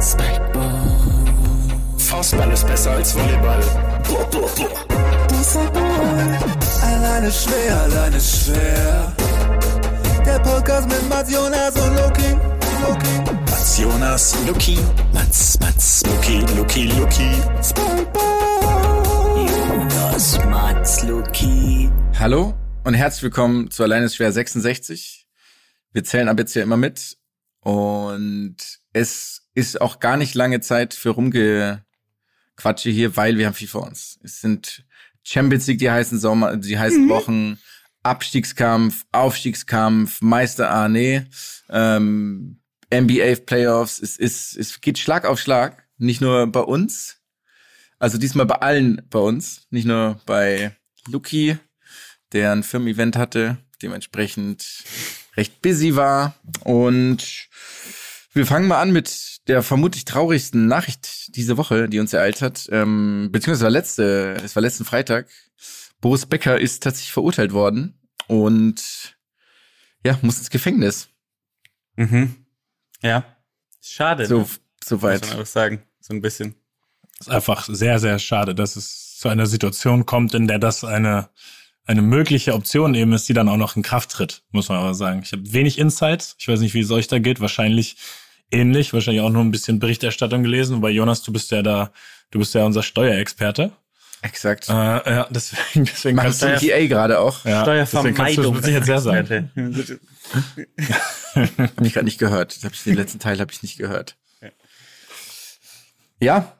Spikeball. Faustball ist besser als Volleyball. Alleine schwer, alleine schwer. Der Podcast mit Mats Jonas und Loki. Loki. Mats Jonas, Luki. Mats, Mats, Luki, Luki, Luki. Spikeball. Jonas, Mats, Luki. Hallo und herzlich willkommen zu Alleine schwer 66. Wir zählen ab jetzt hier immer mit und es ist auch gar nicht lange Zeit für Rumgequatsche hier, weil wir haben viel vor uns. Es sind Champions League, die heißen Sommer, die heißen Wochen, Abstiegskampf, Aufstiegskampf, Meister, ah nee, ähm, NBA Playoffs, es ist, es geht Schlag auf Schlag, nicht nur bei uns, also diesmal bei allen bei uns, nicht nur bei Luki, der ein Firmen-Event hatte, dementsprechend recht busy war. Und wir fangen mal an mit der vermutlich traurigsten Nachricht diese Woche, die uns ereilt hat. Ähm, beziehungsweise war letzte, es war letzten Freitag. Boris Becker ist tatsächlich verurteilt worden und ja, muss ins Gefängnis. Mhm. Ja. Schade. So, ne? soweit. Muss man auch sagen. So ein bisschen. ist einfach sehr, sehr schade, dass es zu einer Situation kommt, in der das eine, eine mögliche Option eben ist, die dann auch noch in Kraft tritt, muss man aber sagen. Ich habe wenig Insights. Ich weiß nicht, wie es euch da geht. Wahrscheinlich ähnlich. Wahrscheinlich auch nur ein bisschen Berichterstattung gelesen. Wobei Jonas, du bist ja da, du bist ja unser Steuerexperte. Exakt. Äh, ja, deswegen, deswegen Machst kannst du TA gerade auch? ja, deswegen kannst du mit Sicherheit sehr sagen. Hab ich gerade nicht gehört. Das hab ich, den letzten Teil habe ich nicht gehört. Ja,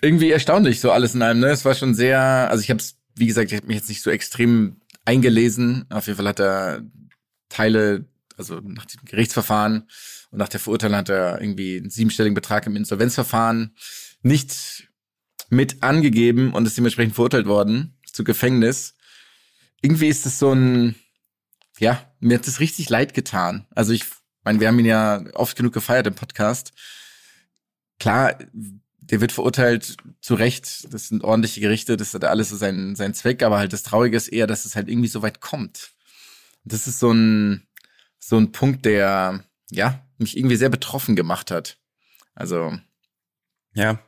irgendwie erstaunlich so alles in einem. Ne? Es war schon sehr, also ich habe es, wie gesagt, ich habe mich jetzt nicht so extrem eingelesen. Auf jeden Fall hat er Teile, also nach dem Gerichtsverfahren und nach der Verurteilung hat er irgendwie einen siebenstelligen Betrag im Insolvenzverfahren nicht mit angegeben und ist dementsprechend verurteilt worden zu Gefängnis. Irgendwie ist es so ein, ja, mir hat das richtig leid getan. Also ich meine, wir haben ihn ja oft genug gefeiert im Podcast. Klar, der wird verurteilt zu Recht. Das sind ordentliche Gerichte, das hat alles so seinen, seinen Zweck, aber halt das Traurige ist eher, dass es halt irgendwie so weit kommt. Das ist so ein, so ein Punkt, der, ja, mich irgendwie sehr betroffen gemacht hat. Also, Ja.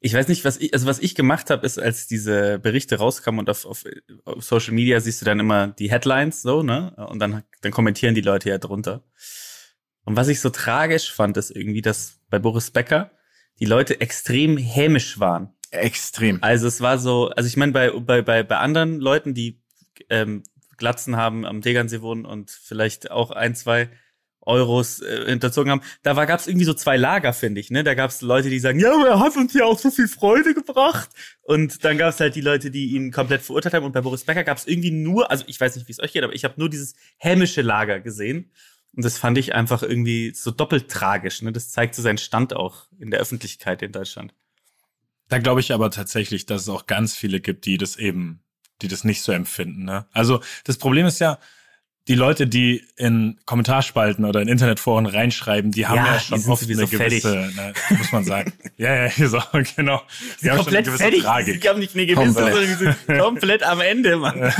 Ich weiß nicht, was ich, also was ich gemacht habe, ist, als diese Berichte rauskamen und auf, auf, auf Social Media siehst du dann immer die Headlines so, ne? Und dann, dann kommentieren die Leute ja drunter. Und was ich so tragisch fand, ist irgendwie, dass bei Boris Becker die Leute extrem hämisch waren. extrem. Also es war so, also ich meine, bei, bei, bei, bei anderen Leuten, die ähm, Glatzen haben, am Tegernsee wohnen und vielleicht auch ein, zwei Euros äh, hinterzogen haben, da war gab's irgendwie so zwei Lager, finde ich. Ne? Da gab's Leute, die sagen, ja, aber er hat uns ja auch so viel Freude gebracht. Und dann gab's halt die Leute, die ihn komplett verurteilt haben. Und bei Boris Becker gab's irgendwie nur, also ich weiß nicht, wie es euch geht, aber ich habe nur dieses hämische Lager gesehen. Und das fand ich einfach irgendwie so doppelt tragisch. Ne? Das zeigt so seinen Stand auch in der Öffentlichkeit in Deutschland. Da glaube ich aber tatsächlich, dass es auch ganz viele gibt, die das eben, die das nicht so empfinden. Ne? Also das Problem ist ja, die Leute, die in Kommentarspalten oder in Internetforen reinschreiben, die haben Ja, ja, die schon oft eine gewisse, ne, muss man sagen. ja, ja, so, genau. Die haben schon eine gewisse Die Tragik. haben nicht eine gewisse, Komplett. sondern die sind komplett am Ende, Mann.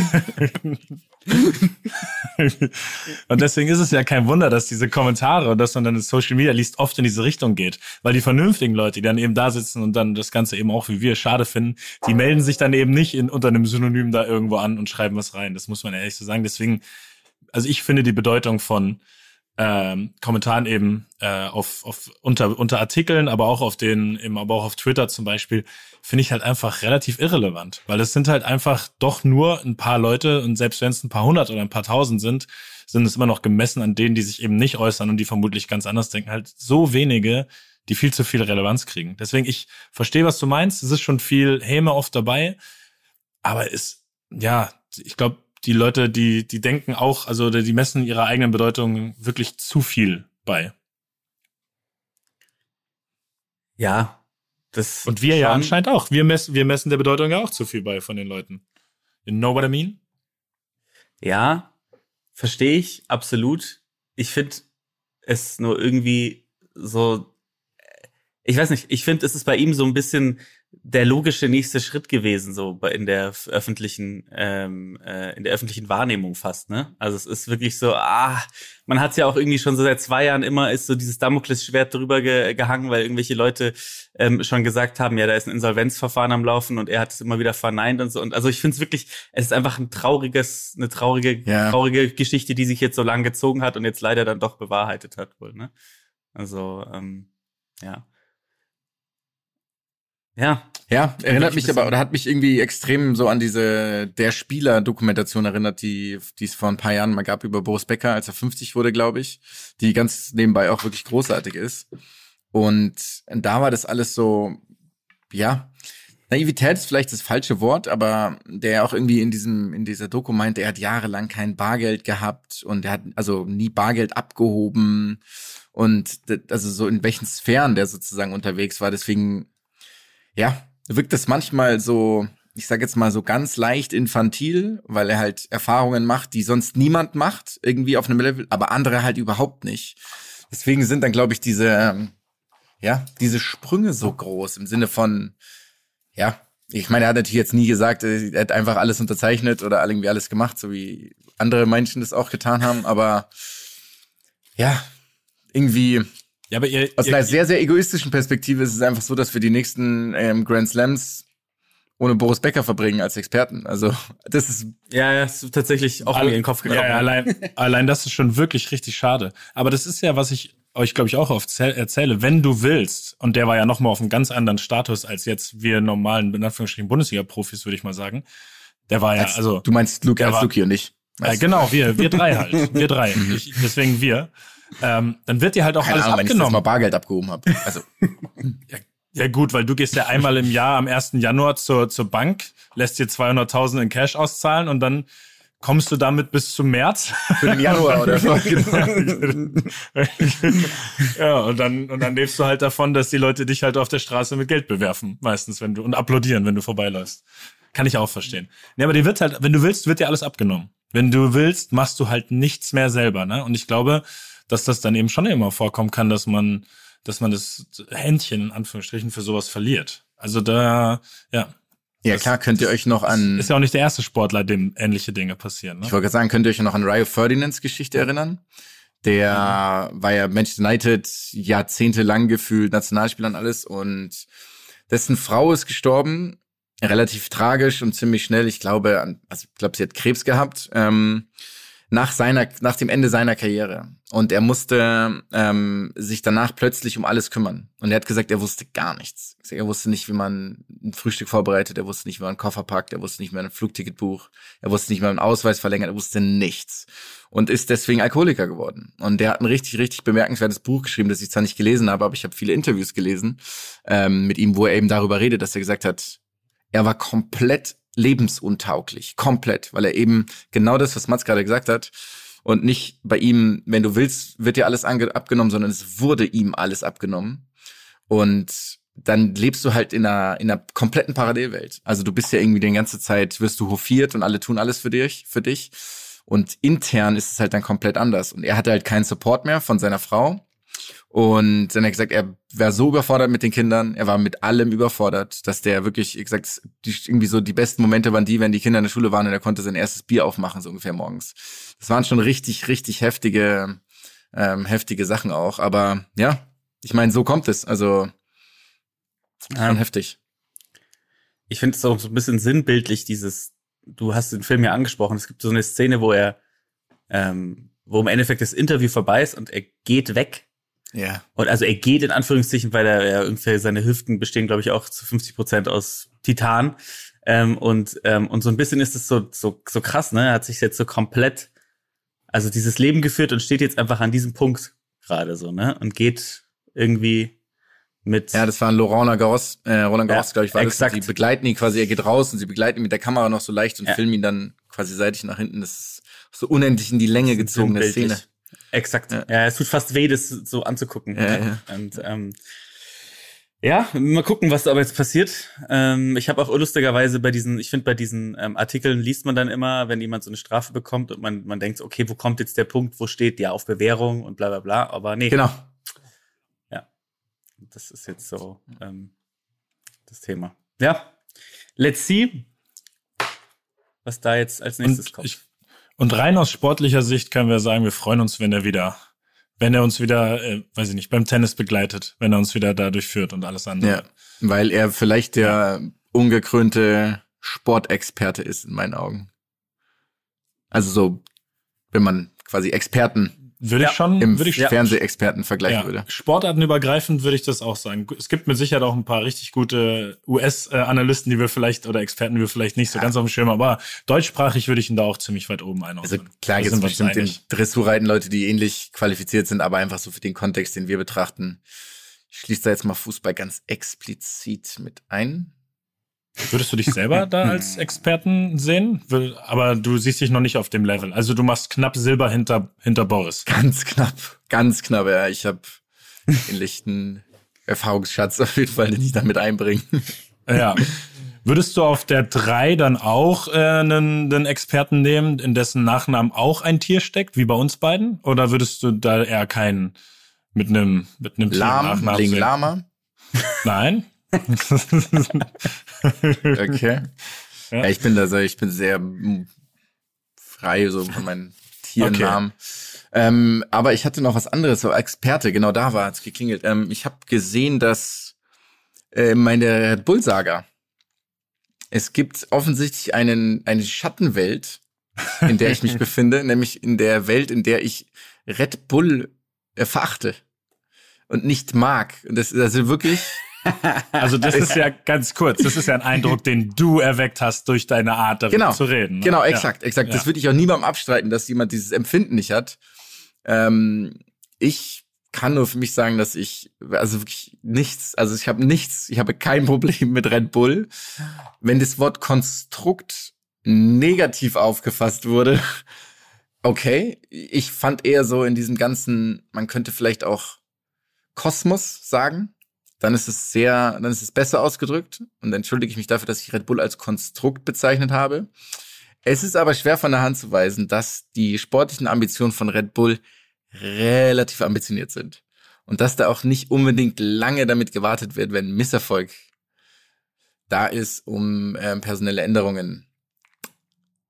und deswegen ist es ja kein Wunder, dass diese Kommentare und dass man dann in Social Media liest, oft in diese Richtung geht. Weil die vernünftigen Leute, die dann eben da sitzen und dann das Ganze eben auch wie wir schade finden, die melden sich dann eben nicht in, unter einem Synonym da irgendwo an und schreiben was rein. Das muss man ehrlich so sagen. Deswegen, also ich finde die Bedeutung von ähm, Kommentaren eben äh, auf, auf unter, unter Artikeln, aber auch auf den, eben aber auch auf Twitter zum Beispiel, finde ich halt einfach relativ irrelevant. Weil es sind halt einfach doch nur ein paar Leute und selbst wenn es ein paar hundert oder ein paar tausend sind, sind es immer noch gemessen an denen, die sich eben nicht äußern und die vermutlich ganz anders denken, halt so wenige, die viel zu viel Relevanz kriegen. Deswegen, ich verstehe, was du meinst. Es ist schon viel Häme oft dabei, aber es, ja, ich glaube, die Leute, die, die denken auch, also die messen ihrer eigenen Bedeutung wirklich zu viel bei. Ja, das Und wir ja anscheinend auch. Wir messen, wir messen der Bedeutung ja auch zu viel bei von den Leuten. You know what I mean? Ja, verstehe ich, absolut. Ich finde es nur irgendwie so, ich weiß nicht, ich finde, es ist bei ihm so ein bisschen der logische nächste Schritt gewesen, so in der öffentlichen, ähm, äh, in der öffentlichen Wahrnehmung fast, ne? Also es ist wirklich so, ah, man hat ja auch irgendwie schon so seit zwei Jahren immer ist so dieses Damoklesschwert drüber ge gehangen, weil irgendwelche Leute ähm, schon gesagt haben, ja, da ist ein Insolvenzverfahren am Laufen und er hat es immer wieder verneint und so. Und also ich finde es wirklich, es ist einfach ein trauriges, eine traurige, Ja. traurige Geschichte, die sich jetzt so lang gezogen hat und jetzt leider dann doch bewahrheitet hat wohl, ne? Also, ähm, ja. Ja, Ja, erinnert mich aber, oder hat mich irgendwie extrem so an diese Der Spieler-Dokumentation erinnert, die, die es vor ein paar Jahren mal gab über Boris Becker, als er 50 wurde, glaube ich, die ganz nebenbei auch wirklich großartig ist. Und da war das alles so, ja, Naivität ist vielleicht das falsche Wort, aber der auch irgendwie in diesem, in dieser Doku meinte, er hat jahrelang kein Bargeld gehabt und er hat also nie Bargeld abgehoben und also so in welchen Sphären der sozusagen unterwegs war. Deswegen, ja, wirkt das manchmal so, ich sag jetzt mal so ganz leicht infantil, weil er halt Erfahrungen macht, die sonst niemand macht, irgendwie auf einem Level, aber andere halt überhaupt nicht. Deswegen sind dann, glaube ich, diese, ähm, ja, diese Sprünge so groß im Sinne von, ja, ich meine, er hat natürlich jetzt nie gesagt, äh, er hat einfach alles unterzeichnet oder irgendwie alles gemacht, so wie andere Menschen das auch getan haben, aber ja, irgendwie Ja, aber ihr, aus ihr, einer sehr, sehr egoistischen Perspektive ist es einfach so, dass wir die nächsten ähm, Grand Slams ohne Boris Becker verbringen als Experten. Also das ist ja, ja, ist tatsächlich auch mir in den Kopf gekommen. Ja, ja, allein, allein das ist schon wirklich richtig schade. Aber das ist ja, was ich euch, glaube ich, auch oft zäh- erzähle. Wenn du willst, und der war ja noch mal auf einem ganz anderen Status als jetzt wir normalen, in Anführungsstrichen, Bundesliga-Profis, würde ich mal sagen. Der war ja, als, also, du meinst Luke als war- Luki und ich. ja, genau, wir, wir drei halt. Wir drei. Ich, deswegen wir. Ähm, dann wird dir halt auch Keine alles Ahnung, wenn ich abgenommen. mal Bargeld abgehoben habe. Also Ja gut, weil du gehst ja einmal im Jahr am 1. Januar zur, zur Bank, lässt dir 200.000 in Cash auszahlen und dann kommst du damit bis zum März. für den Januar oder so. Genau. ja, und dann, und dann lebst du halt davon, dass die Leute dich halt auf der Straße mit Geld bewerfen, meistens, wenn du, und applaudieren, wenn du vorbeiläufst. Kann ich auch verstehen. Nee, aber dir wird halt, wenn du willst, wird dir alles abgenommen. Wenn du willst, machst du halt nichts mehr selber, ne? Und ich glaube, dass das dann eben schon immer vorkommen kann, dass man, dass man das Händchen in Anführungsstrichen für sowas verliert. Also da, ja. Ja klar, könnt ihr euch noch an, Ist ja auch nicht der erste Sportler, dem ähnliche Dinge passieren, ne? ich wollte gerade sagen, könnt ihr euch noch an Rio Ferdinands Geschichte erinnern? Der war ja Manchester United jahrzehntelang gefühlt Nationalspieler und alles und dessen Frau ist gestorben, relativ tragisch und ziemlich schnell. Ich glaube, also ich glaube, sie hat Krebs gehabt. Ähm, nach seiner, nach dem Ende seiner Karriere. Und er musste ähm, sich danach plötzlich um alles kümmern. Und er hat gesagt, er wusste gar nichts. Er wusste nicht, wie man ein Frühstück vorbereitet, er wusste nicht, wie man einen Koffer packt, er wusste nicht, wie man ein Flugticket bucht, er wusste nicht, wie man einen Ausweis verlängert, er wusste nichts. Und ist deswegen Alkoholiker geworden. Und der hat ein richtig, richtig bemerkenswertes Buch geschrieben, das ich zwar nicht gelesen habe, aber ich habe viele Interviews gelesen ähm, mit ihm, wo er eben darüber redet, dass er gesagt hat, er war komplett lebensuntauglich. Komplett. Weil er eben genau das, was Mats gerade gesagt hat, und nicht bei ihm, wenn du willst, wird dir alles abgenommen, sondern es wurde ihm alles abgenommen. Und dann lebst du halt in einer, in einer kompletten Parallelwelt. Also du bist ja irgendwie die ganze Zeit, wirst du hofiert und alle tun alles für dich, für dich. Und intern ist es halt dann komplett anders. Und er hatte halt keinen Support mehr von seiner Frau. Und dann hat er gesagt, er war so überfordert mit den Kindern, er war mit allem überfordert, dass der wirklich, wie gesagt, die, irgendwie so die besten Momente waren die, wenn die Kinder in der Schule waren und er konnte sein erstes Bier aufmachen, so ungefähr morgens. Das waren schon richtig, richtig heftige, ähm, heftige Sachen auch. Aber ja, ich meine, so kommt es. Also schon heftig. Ich finde es auch so ein bisschen sinnbildlich, dieses, du hast den Film ja angesprochen, es gibt so eine Szene, wo er, ähm, wo im Endeffekt das Interview vorbei ist und er geht weg. Ja. Und also er geht in Anführungszeichen, weil er ja ungefähr seine Hüften bestehen, glaube ich, auch zu 50 Prozent aus Titan. Ähm, und, ähm, und so ein bisschen ist es so, so, so krass, ne? Er hat sich jetzt so komplett, also dieses Leben geführt und steht jetzt einfach an diesem Punkt gerade so, ne? Und geht irgendwie mit. Ja, das war ein Laurent Garros, äh, Roland Garros, Ja, glaube ich, war exakt. das. Sie begleiten ihn quasi, er geht raus und sie begleiten ihn mit der Kamera noch so leicht und Ja. filmen ihn dann quasi seitlich nach hinten. Das ist so unendlich in die Länge gezogene. Szene. Exakt. Ja. Ja. es tut fast weh, das so anzugucken. Ja, ne? Und ähm, ja, mal gucken, was aber jetzt passiert. Ähm, ich habe auch lustigerweise bei diesen, ich finde bei diesen ähm, Artikeln liest man dann immer, wenn jemand so eine Strafe bekommt und man, man denkt, okay, wo kommt jetzt der Punkt, wo steht, ja, auf Bewährung und bla bla bla. Aber nee, Genau. das ist jetzt so ähm, das Thema. Ja. Let's see, was da jetzt als nächstes Und, kommt. ich, und rein aus sportlicher Sicht können wir sagen, wir freuen uns, wenn er wieder, wenn er uns wieder, äh, weiß ich nicht, beim Tennis begleitet, wenn er uns wieder da durchführt und alles andere. Ja, weil er vielleicht der ungekrönte Sportexperte ist in meinen Augen. Also so, wenn man quasi Experten Würde Ja, ich schon, im würde ich Fernsehexperten vergleichen Ja, würde. Sportartenübergreifend würde ich das auch sagen. Es gibt mit Sicherheit auch ein paar richtig gute US-Analysten, die wir vielleicht oder Experten, die wir vielleicht nicht so ganz auf dem Schirm haben, aber deutschsprachig würde ich ihn da auch ziemlich weit oben Also einordnen. klar Da gibt es sind wir uns bestimmt in einig. Dressurreiten Leute, die ähnlich qualifiziert sind, aber einfach so für den Kontext, den wir betrachten. Ich schließe da jetzt mal Fußball ganz explizit mit ein. Würdest du dich selber da als Experten sehen? Will- Aber du siehst dich noch nicht auf dem Level. Also du machst knapp Silber hinter, hinter Boris. Ganz knapp, ganz knapp, ja. Ich habe den lichten Erfahrungsschatz auf jeden Fall, den ich damit einbringe. Ja. Würdest du auf der 3 dann auch äh, einen, einen Experten nehmen, in dessen Nachnamen auch ein Tier steckt, wie bei uns beiden? Oder würdest du da eher keinen mit einem mit einem Tier Lahm, Nachnamen? Lama. Nein. Okay. Ja. ja. ich bin da so, ich bin sehr frei so von meinen Tiernamen. Ähm, aber ich hatte noch was anderes, so Experte, genau da war es geklingelt. Ähm, ich habe gesehen, dass äh, meine Red Bull Saga es gibt offensichtlich einen eine Schattenwelt, in der ich mich befinde, nämlich in der Welt, in der ich Red Bull äh, verachte und nicht mag. Und das ist also wirklich Also das ist ja ganz kurz, das ist ja ein Eindruck, den du erweckt hast durch deine Art darüber genau, zu reden. ne? Genau, Ja. exakt, exakt. Ja. Das würde ich auch niemandem abstreiten, dass jemand dieses Empfinden nicht hat. Ähm, ich kann nur für mich sagen, dass ich also wirklich nichts, also ich habe nichts, ich habe kein Problem mit Red Bull. Wenn das Wort Konstrukt negativ aufgefasst wurde, okay. Ich fand eher so in diesem ganzen, man könnte vielleicht auch Kosmos sagen. Dann ist es sehr, dann ist es besser ausgedrückt. Und entschuldige ich mich dafür, dass ich Red Bull als Konstrukt bezeichnet habe. Es ist aber schwer von der Hand zu weisen, dass die sportlichen Ambitionen von Red Bull relativ ambitioniert sind. Und dass da auch nicht unbedingt lange damit gewartet wird, wenn Misserfolg da ist, um ähm, personelle Änderungen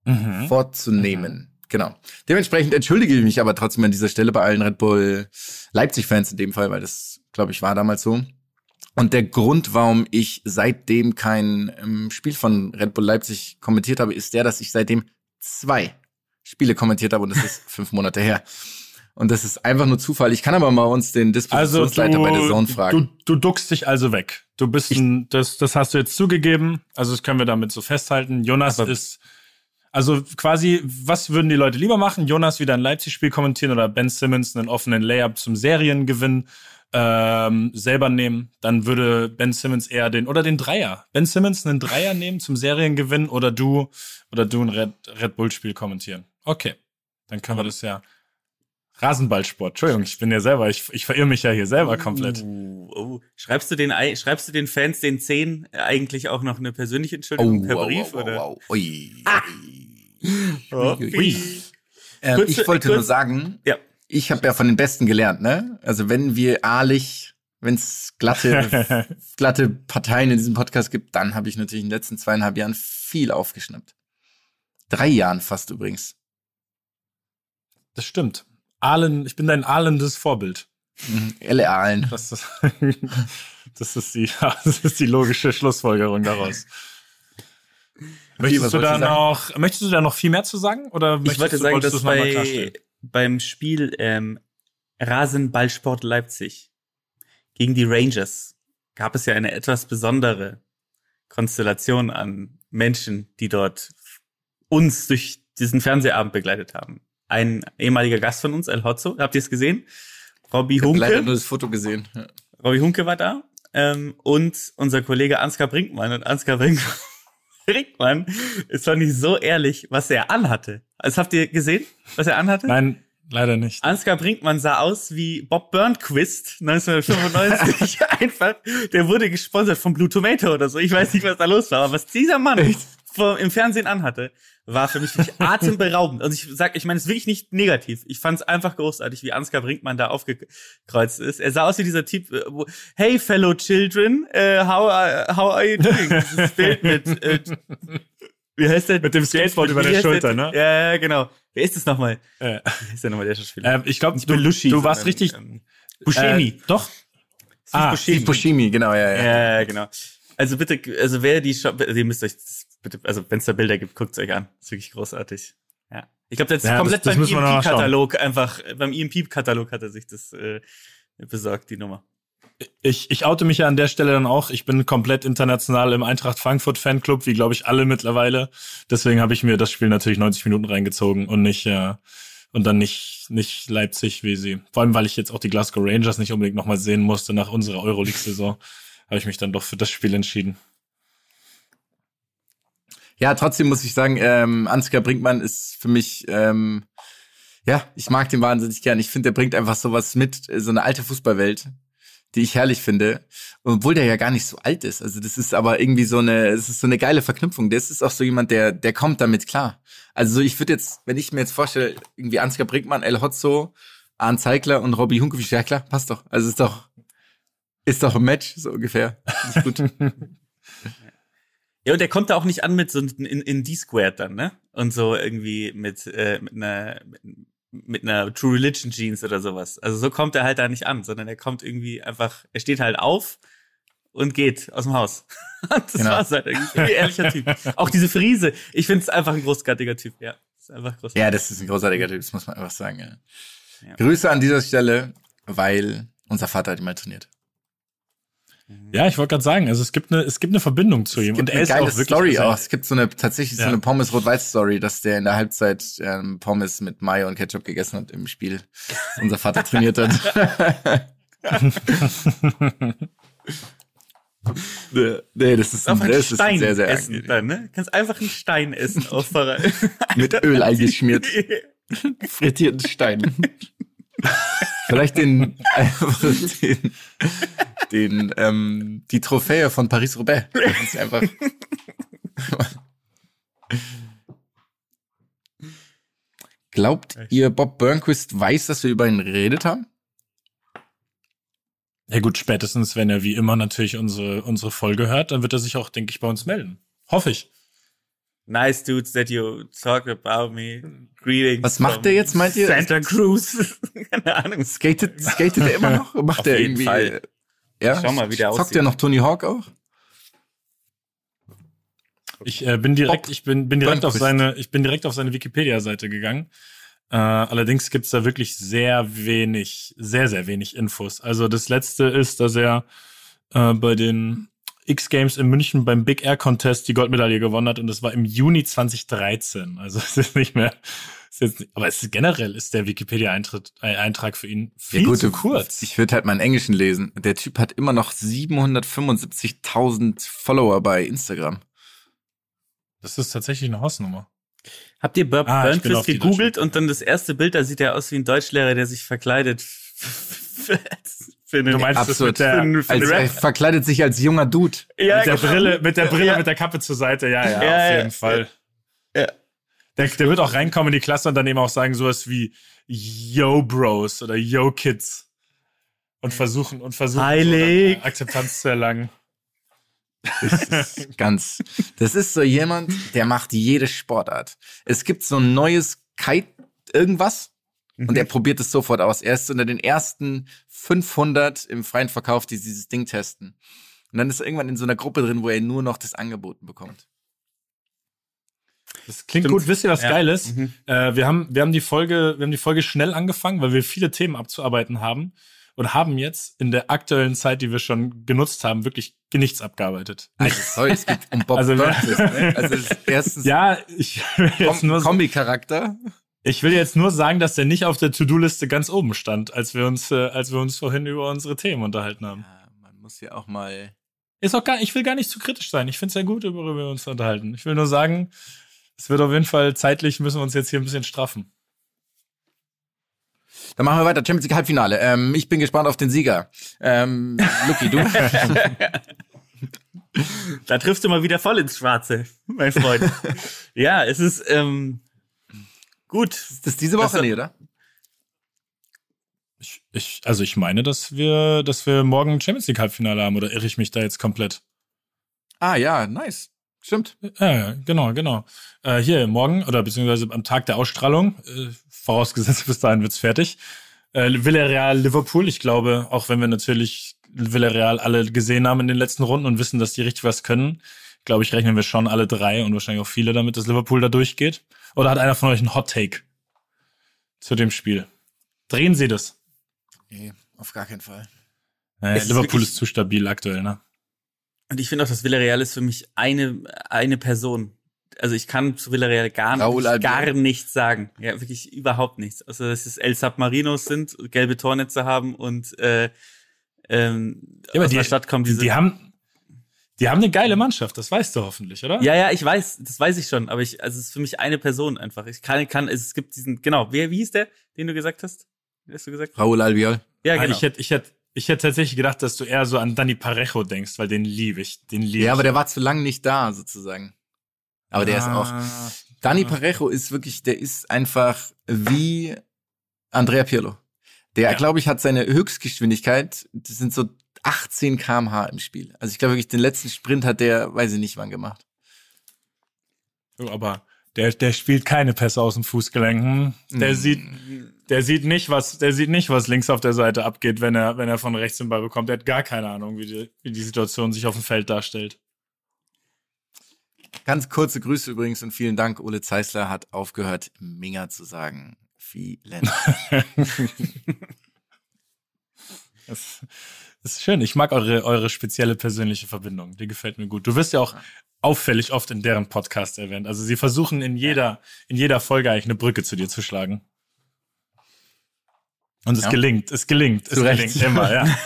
Mhm. vorzunehmen. Genau. Dementsprechend entschuldige ich mich aber trotzdem an dieser Stelle bei allen Red Bull Leipzig-Fans in dem Fall, weil das, glaube ich, war damals so. Und der Grund, warum ich seitdem kein ähm, Spiel von Red Bull Leipzig kommentiert habe, ist der, dass ich seitdem zwei Spiele kommentiert habe und das ist fünf Monate her. Und das ist einfach nur Zufall. Ich kann aber mal uns den Also Dispositionsleiter du, bei der Zone fragen. du, du duckst dich also weg. Du bist ein, das, das hast du jetzt zugegeben. Also das können wir damit so festhalten. Jonas Aber- ist, also quasi, was würden die Leute lieber machen? Jonas wieder ein Leipzig-Spiel kommentieren oder Ben Simmons einen offenen Layup zum Seriengewinn ähm, selber nehmen? Dann würde Ben Simmons eher den, oder den Dreier. Ben Simmons einen Dreier nehmen zum Seriengewinn oder du, oder du ein Red, Red Bull-Spiel kommentieren. Okay. Dann können wir das ja. Rasenballsport. Entschuldigung, ich bin ja selber, ich, ich verirre mich ja hier selber komplett. Uh, oh. Schreibst du den, ei- schreibst du den Fans, den zehn, eigentlich auch noch eine persönliche Entschuldigung per Brief, oder? oh, Ui, Oh, Ui. Ui. Ähm, Kurze- ich wollte kurz- nur sagen, Ja. Ich habe ja von den Besten gelernt, ne? Also wenn wir ehrlich, wenn es glatte, glatte Parteien in diesem Podcast gibt, dann habe ich natürlich in den letzten zweieinhalb Jahren viel aufgeschnappt. Drei Jahren fast übrigens. Das stimmt. Ahlen, ich bin dein ahlendes Vorbild. Mhm. Elle Aalen. Das ist, das ist die, das ist die logische Schlussfolgerung daraus. Möchtest was du da noch, möchtest du da noch viel mehr zu sagen? Oder Ich möchtest wollte du, sagen, dass du es noch mal bei? Beim Spiel ähm, Rasenballsport Leipzig gegen die Rangers gab es ja eine etwas besondere Konstellation an Menschen, die dort uns durch diesen Fernsehabend begleitet haben. Ein ehemaliger Gast von uns, El Hotzo, habt ihr es gesehen? Robbie Ich habe leider Hunke. nur das Foto gesehen. Ja. Robbie Hunke war da. Ähm, und unser Kollege Ansgar Brinkmann. Und Ansgar Brinkmann, Brinkmann ist doch nicht so ehrlich, was er anhatte. Also habt ihr gesehen, was er anhatte? Nein, leider nicht. Ansgar Brinkmann sah aus wie Bob Burnquist 1995. Einfach, der wurde gesponsert von Blue Tomato oder so. Ich weiß nicht, was da los war, aber was dieser Mann vor, im Fernsehen anhatte, war für mich wirklich atemberaubend. Und ich sag, ich meine es ist wirklich nicht negativ. Ich fand es einfach großartig, wie Ansgar Brinkmann da aufgekreuzt ist. Er sah aus wie dieser Typ, äh, wo, hey fellow children, uh, how, are, how are you doing? Dieses Bild mit, äh, wie heißt der? Mit dem Skateboard über der Schulter, ne? Ja, ja, genau. Wer ist das nochmal? Äh, Wie ist der nochmal der Schauspieler? ähm, ich glaube, du, Belushi, du warst richtig. Ähm, Buscemi. Äh, doch. Steve ah, Buscemi. Steve Buscemi, genau, ja, ja. Ja, genau. Also bitte, also wer die Shop, also ihr müsst euch das bitte, also wenn es da Bilder gibt, guckt es euch an. ist wirklich großartig. Ja. Ich glaube, das ist Ja, komplett das- das beim. EMP-Katalog einfach, beim EMP-Katalog hat er sich das äh, besorgt, die Nummer. Ich, ich oute mich ja an der Stelle dann auch. Ich bin komplett international im Eintracht Frankfurt Fanclub, wie glaube ich alle mittlerweile. Deswegen habe ich mir das Spiel natürlich 90 Minuten reingezogen und nicht äh, und dann nicht nicht Leipzig wie sie. Vor allem weil ich jetzt auch die Glasgow Rangers nicht unbedingt noch mal sehen musste nach unserer Euroleague-Saison, habe ich mich dann doch für das Spiel entschieden. Ja, trotzdem muss ich sagen, ähm, Ansgar Brinkmann ist für mich, ähm, ja, ich mag den wahnsinnig gern. Ich finde, der bringt einfach sowas mit, äh, so eine alte Fußballwelt, die ich herrlich finde. Obwohl der ja gar nicht so alt ist. Also das ist aber irgendwie so eine, es ist so eine geile Verknüpfung. Das ist auch so jemand, der, der kommt damit klar. Also so, ich würde jetzt, wenn ich mir jetzt vorstelle, irgendwie Ansgar Brinkmann, El Hotzo, Arne Zeigler und Robbie Hunkevic, ja klar, passt doch. Also ist doch, ist doch ein Match, so ungefähr. Finde ich gut. Ja, und der kommt da auch nicht an mit so in, in D-Squared dann, ne? Und so irgendwie mit, äh, mit einer mit einer True Religion Jeans oder sowas. Also so kommt er halt da nicht an, sondern er kommt irgendwie einfach, er steht halt auf und geht aus dem Haus. Das Genau. war's halt irgendwie. Ein ehrlicher Typ. Auch diese Friese. Ich finde es einfach ein großartiger Typ, ja. Ist einfach großartig. Ja, das ist ein großartiger Typ, das muss man einfach sagen. Ja. Ja. Grüße an dieser Stelle, weil unser Vater hat ihn mal trainiert. Ja, ich wollte gerade sagen, also es gibt eine es gibt eine Verbindung zu ihm Es gibt und er eine ist geile auch wirklich Story auch. Es gibt so eine tatsächlich Ja. so eine Pommes Rot-Weiß-Story, dass der in der Halbzeit ähm, Pommes mit Mayo und Ketchup gegessen hat im Spiel. unser Vater trainiert hat. nee, das ist, ein, das ist Stein sehr, sehr essen dann, ne? Kannst einfach einen Stein essen auf. Mit Öl eingeschmiert. frittierten Stein. Vielleicht den, einfach den, den ähm, die Trophäe von Paris-Roubaix. Das ist einfach. Glaubt ihr, Bob Burnquist weiß, dass wir über ihn geredet haben? Ja gut, spätestens wenn er wie immer natürlich unsere unsere Folge hört, dann wird er sich auch, denke ich, bei uns melden. Hoffe ich. Nice dudes that you talk about me. Greetings. Was macht from der jetzt, meint ihr? Santa Cruz. Keine Ahnung. Skatet, skatet er immer noch? Macht Auf er irgendwie? Fall. Ja. Schau mal, wie der Zockt aussieht. er noch Tony Hawk auch? Ich äh, bin direkt, Bob ich bin, bin direkt auf Burnquist. seine, ich bin direkt auf seine Wikipedia-Seite gegangen. Äh, allerdings gibt's da wirklich sehr wenig, sehr, sehr wenig Infos. Also das letzte ist, dass er äh, bei den X-Games in München beim Big Air Contest die Goldmedaille gewonnen hat und das war im Juni 2013. Also es ist nicht mehr, ist jetzt, nicht- aber es ist generell ist der Wikipedia-Eintrag äh, Eintrag für ihn viel zu kurz. Ich würde halt in Englischen lesen. Der Typ hat immer noch 775.000 Follower bei Instagram. Das ist tatsächlich eine Hausnummer. Habt ihr Bob Ah, Burnquist gegoogelt und dann das erste Bild, da sieht er aus wie ein Deutschlehrer, der sich verkleidet für, eine, Du meinst das Absolut. mit der, Für Also, er verkleidet sich als junger Dude. ja, mit der genau. Brille, mit der Brille, Ja. mit der Kappe zur Seite, ja, ja, Ja, auf ja. jeden Fall. Ja. Der, der wird auch reinkommen in die Klasse und dann eben auch sagen sowas wie Yo Bros oder Yo Kids und versuchen und versuchen Heilig. So dann Akzeptanz zu erlangen. Das ist ganz. Das ist so jemand, der macht jede Sportart. Es gibt so ein neues Kite irgendwas und er probiert es sofort aus. Er ist unter den ersten 500 im freien Verkauf, die dieses Ding testen. Und dann ist er irgendwann in so einer Gruppe drin, wo er nur noch das angeboten bekommt. Das klingt Stimmt. gut. Wisst ihr, was Ja. geil ist? Mhm. Äh, wir haben, wir haben die Folge, wir haben die Folge schnell angefangen, weil wir viele Themen abzuarbeiten haben und haben jetzt in der aktuellen Zeit, die wir schon genutzt haben, wirklich nichts abgearbeitet. Also sorry, es geht um Bob Also, Burnquist, ne? Also es ist erstens Ja, ich nur, Kombi-Charakter. Ich will jetzt nur sagen, dass der nicht auf der To-Do-Liste ganz oben stand, als wir uns, äh, als wir uns vorhin über unsere Themen unterhalten haben. Ja, man muss ja auch mal. Ist auch gar, ich will gar nicht zu kritisch sein. Ich finde es ja gut, worüber wir uns unterhalten. Ich will nur sagen, es wird auf jeden Fall zeitlich müssen wir uns jetzt hier ein bisschen straffen. Dann machen wir weiter. Champions League Halbfinale. Ähm, ich bin gespannt auf den Sieger. Ähm, Lucky, du? Da triffst du mal wieder voll ins Schwarze. mein Freund. ja, es ist ähm, gut. Das ist diese Woche, Das- nee, oder? Ich, ich, also ich meine, dass wir, dass wir morgen Champions League Halbfinale haben, oder irre ich mich da jetzt komplett? Ah, ja, nice. Stimmt. Ja, ja, genau, genau. Äh, hier morgen oder beziehungsweise am Tag der Ausstrahlung, äh, vorausgesetzt bis dahin wird's fertig. Äh, Villarreal Liverpool. Ich glaube, auch wenn wir natürlich Villarreal alle gesehen haben in den letzten Runden und wissen, dass die richtig was können, glaube ich, rechnen wir schon alle drei und wahrscheinlich auch viele damit, dass Liverpool da durchgeht. Oder hat einer von euch einen Hot Take zu dem Spiel? Drehen Sie das? Nee, auf gar keinen Fall. Ist Liverpool ist zu stabil aktuell, ne? Und ich finde auch, dass Villarreal ist für mich eine, eine Person. Also ich kann zu Villarreal gar, wirklich gar nichts sagen. Ja, wirklich überhaupt nichts. Also dass es El Submarinos sind, gelbe Tornetze haben und äh, ähm, Ja, aus die- der Stadt kommen, Die, diese die haben, die haben eine geile Mannschaft, das weißt du hoffentlich, oder? Ja, ja, ich weiß, das weiß ich schon, aber ich, also es ist für mich eine Person einfach. Ich kann, kann, es gibt diesen, genau, wer, wie hieß der, den du gesagt hast? Wie hast du gesagt? Raúl Albiol. Ja, Ah, genau. Ich hätte, ich hätte, ich hätte tatsächlich gedacht, dass du eher so an Danny Parejo denkst, weil den liebe ich, den liebe Ja, ich. aber der war zu lang nicht da, sozusagen. Aber der ist auch. Ah. Dani Parejo ist wirklich, der ist einfach wie Andrea Pirlo. Der, Ja. glaube ich, hat seine Höchstgeschwindigkeit, das sind so 18 kmh im Spiel. Also ich glaube wirklich, den letzten Sprint hat der, weiß ich nicht wann gemacht. Aber der, der spielt keine Pässe aus dem Fußgelenk. Hm? Der Mm. sieht, der sieht nicht, was, der sieht nicht, was links auf der Seite abgeht, wenn er, wenn er von rechts den Ball bekommt. Der hat gar keine Ahnung, wie die, wie die Situation sich auf dem Feld darstellt. Ganz kurze Grüße übrigens und vielen Dank. Ole Zeisler hat aufgehört, Minga zu sagen. Vielen Dank. Das ist schön. Ich mag eure, eure spezielle persönliche Verbindung. Die gefällt mir gut. Du wirst ja auch auffällig oft in deren Podcast erwähnt. Also sie versuchen in jeder, in jeder Folge eigentlich eine Brücke zu dir zu schlagen. Und es Ja. gelingt, es gelingt, es Zu Recht. gelingt immer, ja.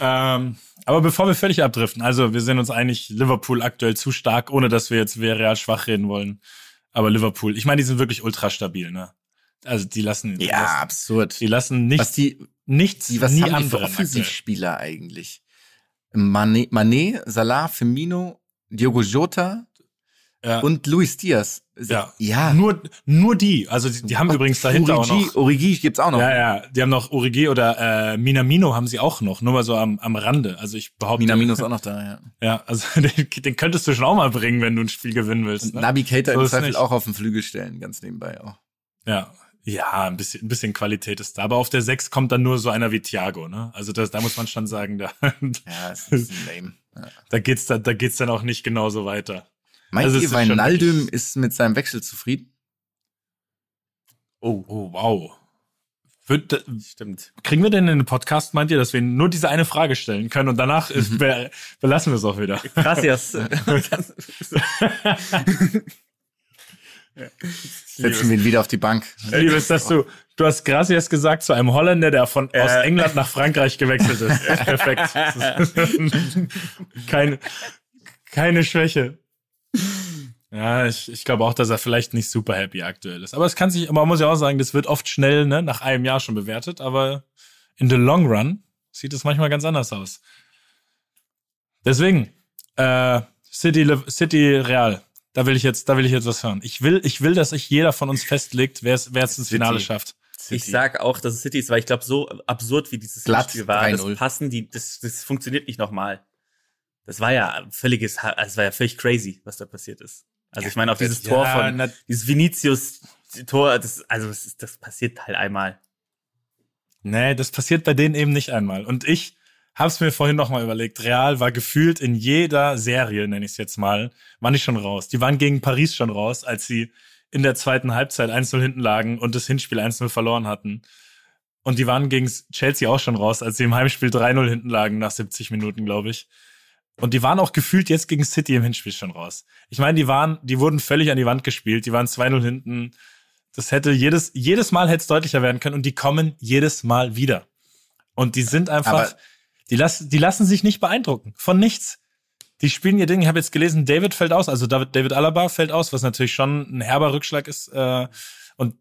ähm, aber bevor wir völlig abdriften, also wir sind uns einig, Liverpool aktuell zu stark, ohne dass wir jetzt Real schwach reden wollen. Aber Liverpool, ich meine, die sind wirklich ultra stabil, ne? Also die lassen, die ja, lassen, absurd. die lassen nichts, Was die, nichts die was nie haben die für. Offensivspieler eigentlich? Mané, Mané, Salah, Firmino, Diogo Jota Ja. und Luis Diaz. Ja. ja. Nur, nur die. Also die, die haben übrigens dahinter auch Origi, noch. Origi gibt's auch noch. Ja, ja, die haben noch Origi oder äh, Minamino haben sie auch noch, nur mal so am, am Rande. Also ich behaupte, Minamino ist auch noch da, ja. ja, also den, den könntest du schon auch mal bringen, wenn du ein Spiel gewinnen willst. Und Ne? Nabi Keita So im ist Zweifel nicht. auch auf den Flügel stellen, ganz nebenbei auch. Ja, ja, ein bisschen, ein bisschen Qualität ist da. Aber auf der 6 kommt dann nur so einer wie Thiago, ne? Also das, da muss man schon sagen, da, Ja, ist ein lame. Ja. da geht's dann, da geht's dann auch nicht genauso weiter. Meint Also ihr, wirklich- ist mit seinem Wechsel zufrieden? Oh, oh wow. Wird, Stimmt. kriegen wir denn in den Podcast, meint ihr, dass wir nur diese eine Frage stellen können und danach ist, Mhm. be belassen wir es auch wieder? Gracias. Setzen wir ihn wieder auf die Bank. Ich liebe es, dass du, du hast Gracias gesagt zu einem Holländer, der von aus Äh. England nach Frankreich gewechselt ist. Perfekt. keine, keine Schwäche. Ja, ich, ich glaube auch, dass er vielleicht nicht super happy aktuell ist. Aber es kann sich, man muss ja auch sagen, das wird oft schnell, ne, nach einem Jahr schon bewertet, aber in the long run sieht es manchmal ganz anders aus. Deswegen, äh, City, City Real. Da will ich jetzt, da will ich jetzt was hören. Ich will, ich will, dass sich jeder von uns festlegt, wer es, wer es ins City. Finale schafft. Ich sag auch, dass es City ist, weil ich glaube, so absurd wie dieses Glatt Spiel war, 3-0. das passen die, das, das funktioniert nicht nochmal. Das war ja völliges, also es war ja völlig crazy, was da passiert ist. Also ich meine, auch dieses Ja, Tor von, na- dieses Vinicius-Tor, das, also das, das passiert halt einmal. Nee, das passiert bei denen eben nicht einmal. Und ich hab's mir vorhin noch mal überlegt. Real war gefühlt in jeder Serie, nenne ich es jetzt mal, war nicht schon raus. Die waren gegen Paris schon raus, als sie in der zweiten Halbzeit 1-0 hinten lagen und das Hinspiel 1-0 verloren hatten. Und die waren gegen Chelsea auch schon raus, als sie im Heimspiel 3-0 hinten lagen nach 70 Minuten, glaube ich. Und die waren auch gefühlt jetzt gegen City im Hinspiel schon raus. Ich meine, die waren, die wurden völlig an die Wand gespielt. Die waren 2-0 hinten. Das hätte jedes, jedes Mal hätte es deutlicher werden können und die kommen jedes Mal wieder. Und die sind einfach, Aber- die lassen, die lassen sich nicht beeindrucken. Von nichts. Die spielen ihr Ding. Ich habe jetzt gelesen, David fällt aus, also David, David Alaba fällt aus, was natürlich schon ein herber Rückschlag ist. Äh, und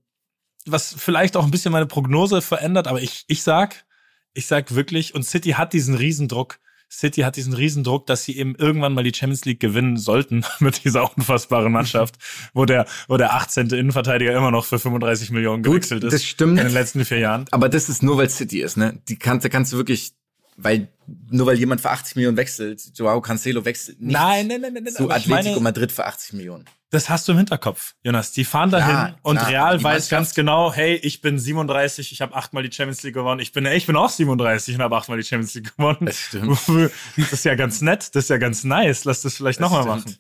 was vielleicht auch ein bisschen meine Prognose verändert, aber ich, ich sag, ich sag wirklich, und City hat diesen Riesendruck. City hat diesen Riesendruck, dass sie eben irgendwann mal die Champions League gewinnen sollten mit dieser unfassbaren Mannschaft, wo der, wo der 18. Innenverteidiger immer noch für 35 Millionen gewechselt ist. das stimmt. In den letzten vier Jahren. Aber das ist nur, weil City ist, ne? Die kannst, da kannst du wirklich, weil, nur weil jemand für 80 Millionen wechselt, Joao Cancelo wechselt nicht Nein, nein, nein, nein, nein, zu Atletico meine- Madrid für 80 Millionen. Das hast du im Hinterkopf, Jonas. Die fahren dahin Klar, und klar, Real weiß ganz genau, hey, ich bin 37, ich habe achtmal die Champions League gewonnen. Ich bin, ich bin auch 37 und habe achtmal die Champions League gewonnen. Das stimmt. Das ist ja ganz nett, das ist ja ganz nice. Lass das vielleicht nochmal machen.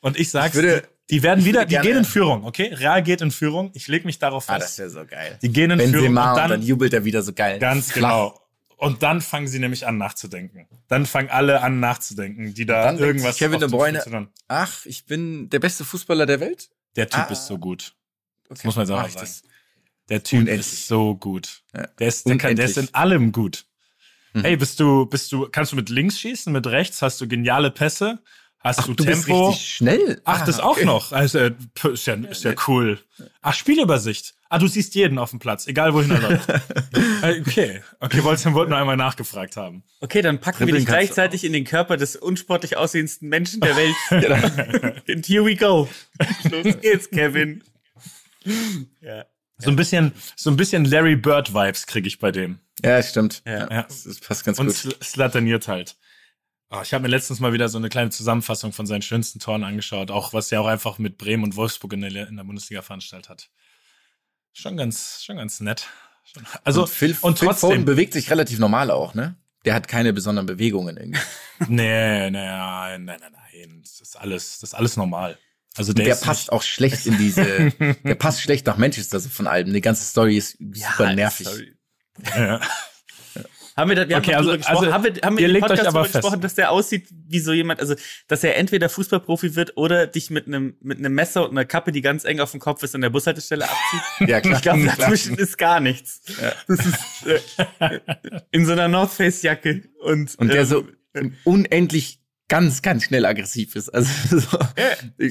Und ich sag's, Ich würde- die, werden wieder, die gehen in Führung, okay? Real geht in Führung. Ich leg mich darauf Ah, das fest. wäre so geil. die gehen in Führung Benzema und und dann, dann, jubelt er wieder so geil. ganz Flach. genau. Und dann fangen sie nämlich an nachzudenken. Dann fangen alle an nachzudenken, die da irgendwas Kevin De Bruyne, ach, ich bin der beste Fußballer der Welt? Der Typ Ah. ist so gut. Okay, muss man jetzt auch ich sagen. das. Der Typ Unendlich. ist so gut. Ja. Der ist, der, kann, der ist in allem gut. Mhm. Hey, bist du, bist du, kannst du mit links schießen, mit rechts? Hast du geniale Pässe? Hast du Du bist Tempo? richtig schnell. Ach, Ah, das auch okay. noch. Also, äh, ist ja, ist ja cool. Ach, Spielübersicht. Ah, du siehst jeden auf dem Platz, egal wohin er läuft. Äh, okay. Okay, wollte wollte nur einmal nachgefragt haben. Okay, dann packen wir Dribbeln dich gleichzeitig in den Körper des unsportlich aussehendsten Menschen der Welt. And here we go. Los geht's, Kevin. Ja. So ein bisschen, so ein bisschen Larry Bird Vibes kriege ich bei dem. Ja, stimmt. Ja. Ja. Das, das passt ganz Und gut. sl slatternierst halt. Ah, ich habe mir letztens mal wieder so eine kleine Zusammenfassung von seinen schönsten Toren angeschaut, auch was er auch einfach mit Bremen und Wolfsburg in der, in der Bundesliga veranstaltet hat. Schon ganz, schon ganz nett. Also und Phil, und Phil trotzdem, Foden bewegt sich relativ normal auch, ne? Der hat keine besonderen Bewegungen irgendwie. nee, nee, nein, nein, nein, das ist alles, das ist alles normal. Also der, Der, passt auch schlecht in diese, der passt schlecht nach Manchester so von allem. Die ganze Story ist super nervig. Nicht, ja. Haben wir da, wir Okay, haben also- darüber gesprochen, also, haben wir, haben wir im Podcast darüber fest. gesprochen, dass der aussieht wie so jemand, also, dass er entweder Fußballprofi wird oder dich mit einem, mit einem Messer und einer Kappe, die ganz eng auf dem Kopf ist, an der Bushaltestelle abzieht. Ja, klar. Ich glaube, dazwischen ist gar nichts. Das ist, äh, in so einer North Face Jacke und, Und der ähm, so unendlich ganz, ganz schnell aggressiv ist. Also so,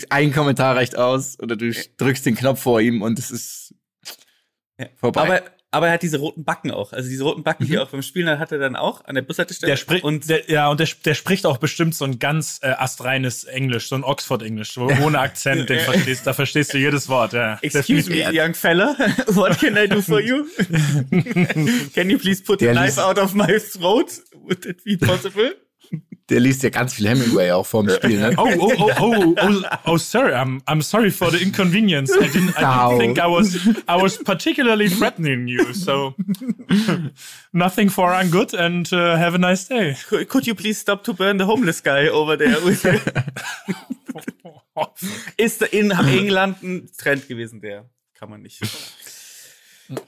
ein Kommentar reicht aus oder du drückst den Knopf vor ihm und es ist Ja. vorbei. Aber, aber er hat diese roten Backen auch. Also diese roten Backen, die er auch beim Spielen hat, er dann auch an der Bushaltestelle. Der spricht und der, ja und der, der spricht auch bestimmt so ein ganz äh, astreines Englisch, so ein Oxford Englisch, so ohne Akzent, den verstehst, da verstehst du jedes Wort. Ja. Excuse me, young fella. What can I do for you? can you please put the knife out of my throat? Would it be possible? Der liest ja ganz viel Hemingway auch vorm Spiel. Ne? Oh, oh, oh, oh, oh, oh, sorry, I'm, I'm sorry for the inconvenience. I didn't, I didn't think I was, I was particularly threatening you. So, nothing for I'm good and uh, have a nice day. Could, could you please stop to burn the homeless guy over there? with the- Ist in England ein Trend gewesen, der kann man nicht.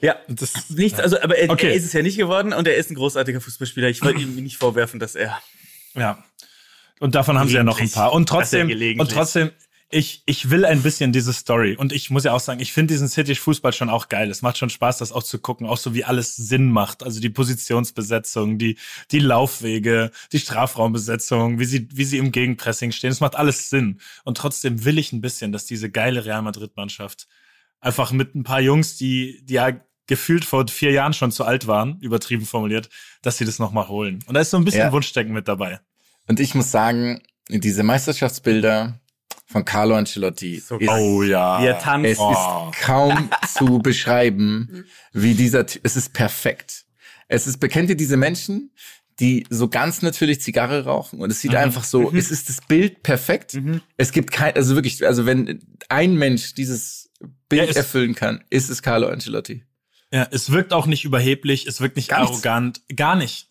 Ja, Das, nichts, also, aber er, Okay. er ist es ja nicht geworden und er ist ein großartiger Fußballspieler. Ich wollte ihm nicht vorwerfen, dass er ja. Und davon haben sie ja noch ein paar. Und trotzdem, und trotzdem, ich, ich will ein bisschen diese Story. Und ich muss ja auch sagen, ich finde diesen City-Fußball schon auch geil. Es macht schon Spaß, das auch zu gucken, auch so wie alles Sinn macht. Also die Positionsbesetzung, die, die Laufwege, die Strafraumbesetzung, wie sie, wie sie im Gegenpressing stehen. Es macht alles Sinn. Und trotzdem will ich ein bisschen, dass diese geile Real Madrid-Mannschaft einfach mit ein paar Jungs, die, die ja gefühlt vor vier Jahren schon zu alt waren, übertrieben formuliert, dass sie das nochmal holen. Und da ist so ein bisschen Ja. Wunschdenken mit dabei. Und ich muss sagen, diese Meisterschaftsbilder von Carlo Ancelotti So ist, Oh ja. wie er tanzt. es Oh. ist kaum zu beschreiben, wie dieser, es ist perfekt. Es ist, bekennt ihr diese Menschen, die so ganz natürlich Zigarre rauchen und es sieht einfach so, es ist das Bild perfekt. Es gibt kein, also wirklich, also wenn ein Mensch dieses Bild Ja, erfüllen kann, ist es Carlo Ancelotti. Ja, es wirkt auch nicht überheblich, es wirkt nicht Gar nichts. arrogant, gar nicht.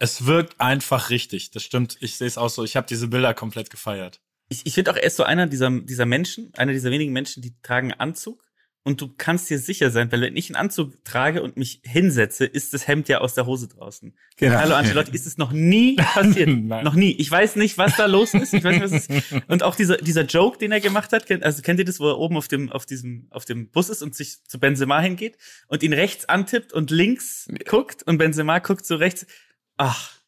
Es wirkt einfach richtig. Das stimmt. Ich sehe es auch so. Ich habe diese Bilder komplett gefeiert. Ich, ich finde auch, er ist so einer dieser, dieser Menschen, einer dieser wenigen Menschen, die tragen Anzug. Und du kannst dir sicher sein, weil wenn ich einen Anzug trage und mich hinsetze, ist das Hemd ja aus der Hose draußen. Genau. Carlo Ancelotti ist es noch nie passiert. Noch nie. Ich weiß nicht, was da los ist. Ich weiß nicht, was ist. Und auch dieser, dieser Joke, den er gemacht hat, kennt, also kennt ihr das, wo er oben auf dem, auf diesem, auf dem Bus ist und sich zu Benzema hingeht und ihn rechts antippt und links guckt und Benzema guckt so rechts. Ach,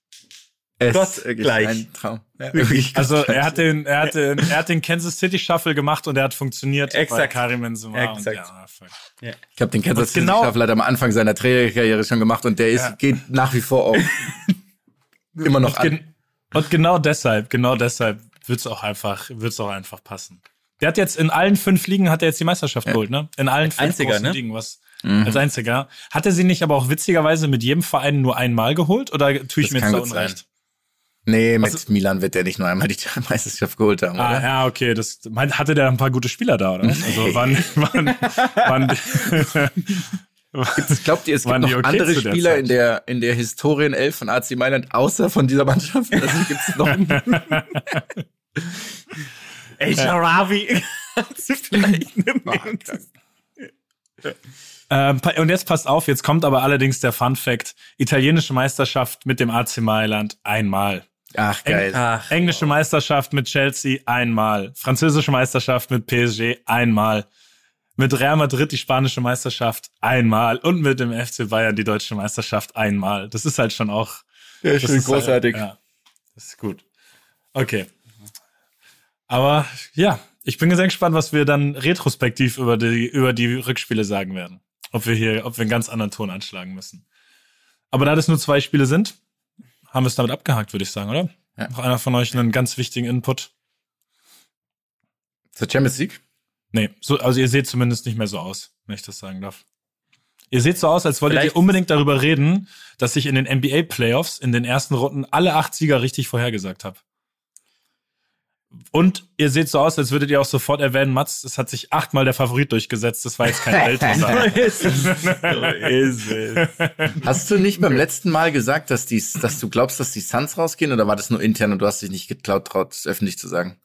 Es wirklich gleich. ein Traum. Ja, wirklich Also er hat den, er hat den, er hat den Kansas City Shuffle gemacht und er hat funktioniert bei Exakt. Karim Benzema. Und Exakt. ja, fuck. Ich habe den Kansas Und City genau- Shuffle hat am Anfang seiner Trainerkarriere schon gemacht und der ist, Ja. geht nach wie vor auch immer noch Und, gen an. Und genau deshalb, genau deshalb wird's auch einfach, wird's auch einfach passen. Der hat jetzt in allen fünf Ligen hat er jetzt die Meisterschaft geholt, ne? In allen fünf einziger, großen ne? Ligen, was Mhm. als einziger. Hat er sie nicht aber auch witzigerweise mit jedem Verein nur einmal geholt oder tue ich Das mir jetzt da unrecht? Nee, mit Milan wird der nicht nur einmal die Meisterschaft geholt haben, Ah, oder? ja, okay. Das mein, hatte der ein paar gute Spieler da, oder? Also wann, wann, wann, Glaubt ihr, es gibt noch okay andere der Spieler in der, in der Historienelf von AC Mailand außer von dieser Mannschaft? Also gibt's noch Ey, Sharawi. Ähm, und jetzt passt auf, jetzt kommt aber allerdings der Fun Fact. Italienische Meisterschaft mit dem AC Mailand einmal. Ach, geil. Ach, Englische Meisterschaft mit Chelsea einmal. Französische Meisterschaft mit PSG einmal. Mit Real Madrid die spanische Meisterschaft einmal. Und mit dem FC Bayern die deutsche Meisterschaft einmal. Das ist halt schon auch Ja, das schön ist großartig. Halt, ja, das ist gut. Okay. Aber ja, ich bin sehr gespannt, was wir dann retrospektiv über die, über die Rückspiele sagen werden. Ob wir hier, ob wir einen ganz anderen Ton anschlagen müssen. Aber da das nur zwei Spiele sind, haben wir es damit abgehakt, würde ich sagen, oder? Ja. Noch einer von euch einen ganz wichtigen Input? Zur Champions League? Nee, so, also ihr seht zumindest nicht mehr so aus, wenn ich das sagen darf. Ihr seht so aus, als wolltet Vielleicht- ihr unbedingt darüber reden, dass ich in den NBA Playoffs in den ersten Runden alle acht Sieger richtig vorhergesagt habe. Und ihr seht so aus, als würdet ihr auch sofort erwähnen, Mats, es hat sich achtmal der Favorit durchgesetzt. Das war jetzt kein Weltreser. ist es. So ist es. Hast du nicht beim letzten Mal gesagt, dass, die, dass du glaubst, dass die Suns rausgehen oder war das nur intern und du hast dich nicht getraut, traut, es öffentlich zu sagen?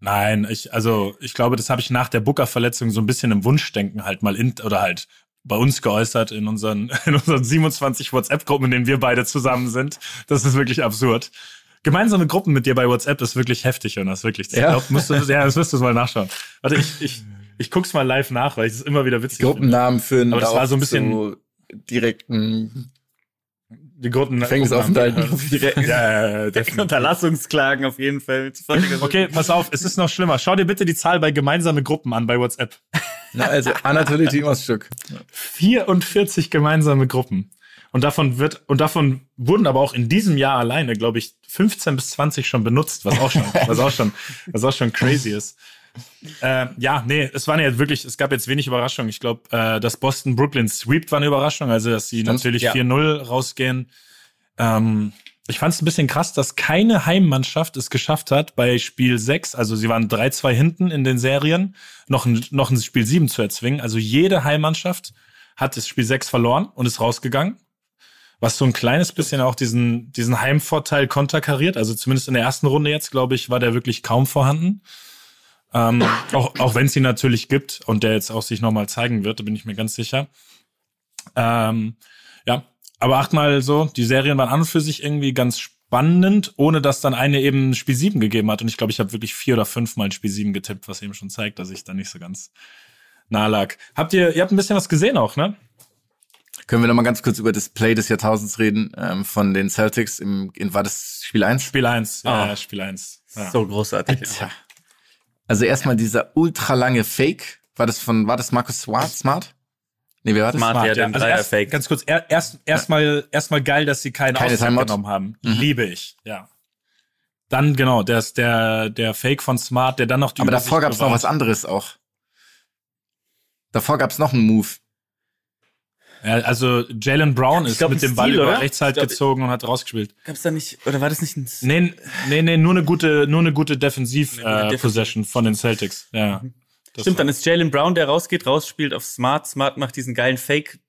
Nein, ich, also ich glaube, das habe ich nach der Booker-Verletzung so ein bisschen im Wunschdenken halt mal in, oder halt bei uns geäußert in unseren, in unseren 27 WhatsApp-Gruppen, in denen wir beide zusammen sind. Das ist wirklich absurd. Gemeinsame Gruppen mit dir bei WhatsApp ist wirklich heftig, Jonas, wirklich. Das Ja. glaub, musst du, ja, das müsst du mal nachschauen. Warte, ich, ich, ich guck's mal live nach, weil ich es immer wieder witzig finde. Gruppennamen führen Aber das da war so ein bisschen- zu direkten Die Gruppen, Gefängnisaufenthalt. Ja, ja, ja. Unterlassungsklagen auf jeden Fall. Okay, pass auf, es ist noch schlimmer. Schau dir bitte die Zahl bei gemeinsame Gruppen an bei WhatsApp. Na, also Anatoly Timosschuk. 44 gemeinsame Gruppen. Und davon wird, und davon wurden aber auch in diesem Jahr alleine, glaube ich, 15 bis 20 schon benutzt, was auch schon, was auch schon, was auch schon crazy ist. Äh, ja, nee, es waren ja jetzt wirklich, es gab jetzt wenig Überraschungen. Ich glaube, äh, dass Boston Brooklyn sweept war eine Überraschung, also dass sie natürlich ja. 4-0 rausgehen. Ähm, ich fand es ein bisschen krass, dass keine Heimmannschaft es geschafft hat, bei Spiel 6, also sie waren 3-2 hinten in den Serien, noch ein, noch ein Spiel 7 zu erzwingen. Also jede Heimmannschaft hat das Spiel 6 verloren und ist rausgegangen. Was so ein kleines bisschen auch diesen, diesen Heimvorteil konterkariert. Also zumindest in der ersten Runde jetzt, glaube ich, war der wirklich kaum vorhanden. Ähm, auch auch wenn es ihn natürlich gibt und der jetzt auch sich nochmal zeigen wird, da bin ich mir ganz sicher. Ähm, ja, aber achtmal so, die Serien waren an und für sich irgendwie ganz spannend, ohne dass dann eine eben Spiel 7 gegeben hat. Und ich glaube, ich habe wirklich vier oder fünfmal Spiel 7 getippt, was eben schon zeigt, dass ich da nicht so ganz nah lag. Habt ihr, ihr habt ein bisschen was gesehen auch, ne? Können wir noch mal ganz kurz über das Play des Jahrtausends reden ähm, von den Celtics im in, war das Spiel 1? Spiel 1, ja, Ah. ja, Spiel 1. Ja. So großartig. Alter. Also erstmal dieser ultralange Fake, war das von war das Marcus Smart? Smart? Nee, wer war das? Smart. Smart, ja, den Also Dreier erst, Fake. Ganz kurz, er, erst erstmal erstmal geil, dass sie keine, Keine Auszeit genommen haben. Mhm. Liebe ich, ja. Dann genau, der ist der der Fake von Smart, der dann noch die Aber davor gab's noch bewahrt. was anderes auch. Davor gab's noch einen Move. Ja, also Jalen Brown Ich ist glaub, mit dem Ball Steal, über oder? rechts halt glaub, gezogen und hat rausgespielt. Gab's da nicht, oder war das nicht ein Nee, nee, nee, nur eine gute nur eine gute Defensiv Eine gute äh, von den Celtics. Ja. Das Stimmt, dann ist Jalen Brown, der rausgeht, rausspielt auf Smart. Smart macht diesen geilen Fake.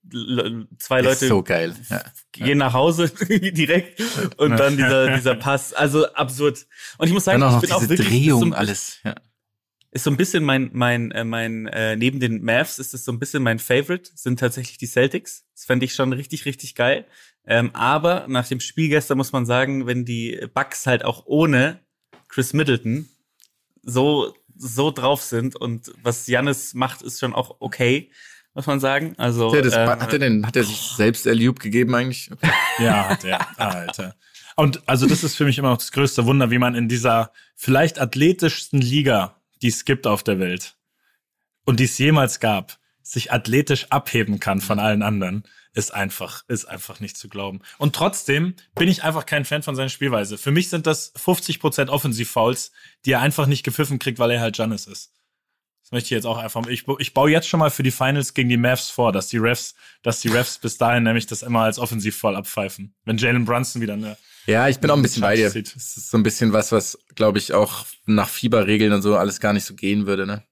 Zwei Ist Leute so geil. Ja. gehen nach Hause direkt und dann dieser, dieser Pass. Also absurd. Und ich muss sagen, ich bin auch diese wirklich Drehung, so, alles. Ja. Ist so ein bisschen mein, mein, äh, mein, äh, neben den Mavs ist es so ein bisschen mein Favorite, sind tatsächlich die Celtics. Das fände ich schon richtig, richtig geil. Ähm, aber nach dem Spiel gestern muss man sagen, wenn die Bucks halt auch ohne Chris Middleton so, so drauf sind und was Jannis macht, ist schon auch okay, muss man sagen. Also, Hat er, ähm, hat er denn, hat er sich selbst Erliub gegeben eigentlich? Okay. Ja, hat er. Alter. Und also das ist für mich immer noch das größte Wunder, wie man in dieser vielleicht athletischsten Liga, die es gibt auf der Welt und die es jemals gab, sich athletisch abheben kann von allen anderen, ist einfach, ist einfach nicht zu glauben. Und trotzdem bin ich einfach kein Fan von seiner Spielweise. Für mich sind das 50% Offensiv-Fouls, die er einfach nicht gepfiffen kriegt, weil er halt Giannis ist. Das möchte ich jetzt auch einfach, ich, ich baue jetzt schon mal für die Finals gegen die Mavs vor, dass die Refs, dass die Refs bis dahin nämlich das immer als Offensiv-Foul abpfeifen. Wenn Jalen Brunson wieder eine Ja, ich bin auch ein bisschen bei dir. Das ist so ein bisschen was, was, glaube ich, auch nach Fieberregeln und so alles gar nicht so gehen würde, ne?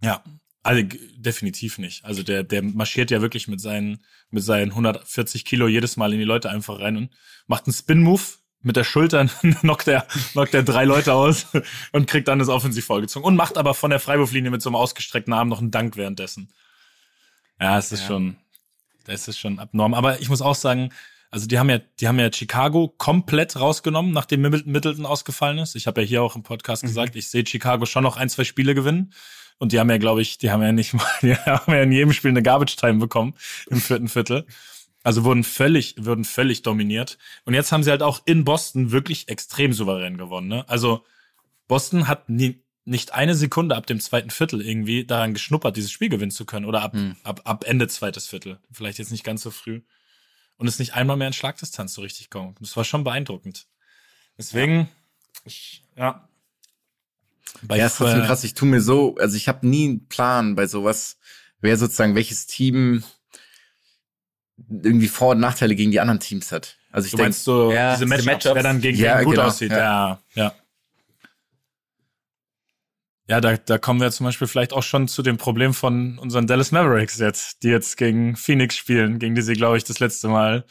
Ja, also definitiv nicht. Also der, der marschiert ja wirklich mit seinen, mit seinen 140 Kilo jedes Mal in die Leute einfach rein und macht einen Spin-Move mit der Schulter, knockt er, knockt er drei Leute aus und kriegt dann das Offensiv vollgezogen und macht aber von der Freiwurflinie mit so einem ausgestreckten Arm noch einen Dank währenddessen. Ja, es ist schon, das ist schon abnorm. Aber ich muss auch sagen, also die haben ja, die haben ja Chicago komplett rausgenommen, nachdem Middleton ausgefallen ist. Ich habe ja hier auch im Podcast gesagt, ich sehe Chicago schon noch ein, zwei Spiele gewinnen. Und die haben ja, glaube ich, die haben ja nicht mal, die haben ja in jedem Spiel eine Garbage Time bekommen im vierten Viertel. Also wurden völlig, wurden völlig dominiert. Und jetzt haben sie halt auch in Boston wirklich extrem souverän gewonnen. Ne? Also Boston hat nie, nicht eine Sekunde ab dem zweiten Viertel irgendwie daran geschnuppert, dieses Spiel gewinnen zu können. Oder ab, ab, ab Ende zweites Viertel. Vielleicht jetzt nicht ganz so früh. Und ist nicht einmal mehr in Schlagdistanz so richtig gekommen. Das war schon beeindruckend. Deswegen, ich, ja. Bei Ja, ist trotzdem krass. Ich tu mir so, also ich habe nie einen Plan bei sowas, wer sozusagen welches Team irgendwie Vor- und Nachteile gegen die anderen Teams hat. Also ich Du denke, meinst so Ja, diese diese Matchups, Matchups. wer dann gegen Ja, wen gut genau, aussieht. ja. Ja, ja. Ja, da, da kommen wir zum Beispiel vielleicht auch schon zu dem Problem von unseren Dallas Mavericks jetzt, die jetzt gegen Phoenix spielen, gegen die sie, glaube ich, das letzte Mal,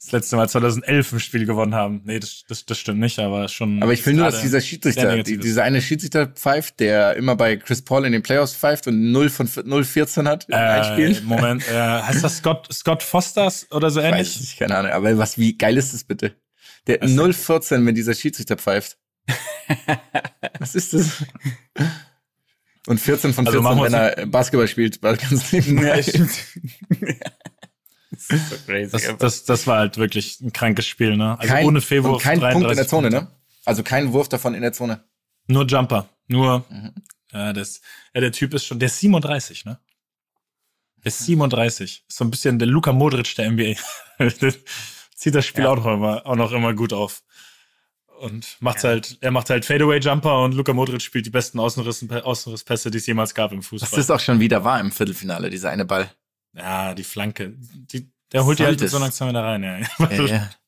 das letzte Mal 2011 im Spiel gewonnen haben. Nee, das, das, das stimmt nicht, aber schon. aber ich will nur, dass dieser Schiedsrichter, die, dieser eine Schiedsrichter pfeift, der immer bei Chris Paul in den Playoffs pfeift und 0 von 0 14 hat in äh, Spiel. Moment, äh, heißt das Scott, Scott Fosters oder so Weiß ähnlich? nicht, keine Ahnung. Aber was, wie geil ist das bitte? Der Was 0 14, wenn dieser Schiedsrichter pfeift. was ist das? Und 14 von Also 14, machen wir wenn er Basketball spielt, war ganz nebenbei. so crazy. Das, aber- das, das war halt wirklich ein krankes Spiel, ne? Also kein, ohne Fehlwurf. kein Punkt in der 33 Zone, Punkte. ne? Also kein Wurf davon in der Zone. Nur Jumper. Nur, Mhm. ja, das, ja, der Typ ist schon, der ist 37, ne? Der ist 37. Ist so ein bisschen der Luka Modric der NBA. Zieht das Spiel Ja. auch, noch immer, auch noch immer gut auf. Und macht halt, er macht halt Fadeaway-Jumper und Luka Modric spielt die besten Außenriss, Außenrisspässe, die es jemals gab im Fußball. das auch schon wieder war im Viertelfinale, dieser eine Ball. ja, die Flanke. Die, der holt die halt so? Aktion wieder rein, ja. Ja, ja.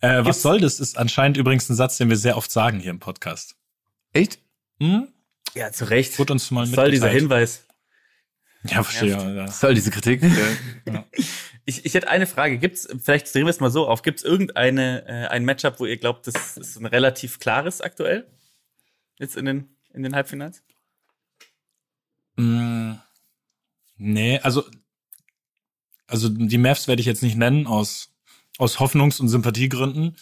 Äh, was soll das? Ist anscheinend übrigens ein Satz, den wir sehr oft sagen hier im Podcast. Echt? Hm? ja, zu Recht. Wurde uns mal Was soll dieser. Hinweis? Ja, verstehe. Ja. Was soll diese Kritik? Ich, ich hätte eine Frage. Gibt's, vielleicht drehen wir es mal so auf, gibt's irgendeine, äh, ein Matchup, wo ihr glaubt, das ist ein relativ klares aktuell? Jetzt in den, in den Halbfinals? Mm, nee, also, also die Mavs werde ich jetzt nicht nennen aus, aus Hoffnungs- und Sympathiegründen.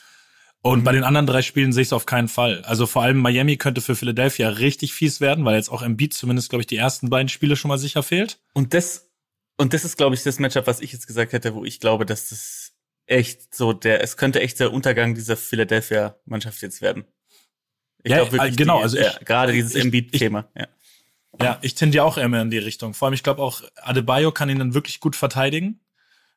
Und bei den anderen drei Spielen sehe ich es auf keinen Fall. Also vor allem Miami könnte für Philadelphia richtig fies werden, weil jetzt auch Embiid zumindest, glaube ich, die ersten beiden Spiele schon mal sicher fehlt. Und das, und das ist, glaube ich, das Matchup, was ich jetzt gesagt hätte, wo ich glaube, dass das echt so der, es könnte echt der Untergang dieser Philadelphia-Mannschaft jetzt werden. Ich Ja, glaub äh, genau, also ich- ja, gerade dieses Embiid-Thema. Ja. Ja, ich tendiere auch immer in die Richtung. Vor allem, ich glaube auch, Adebayo kann ihn dann wirklich gut verteidigen.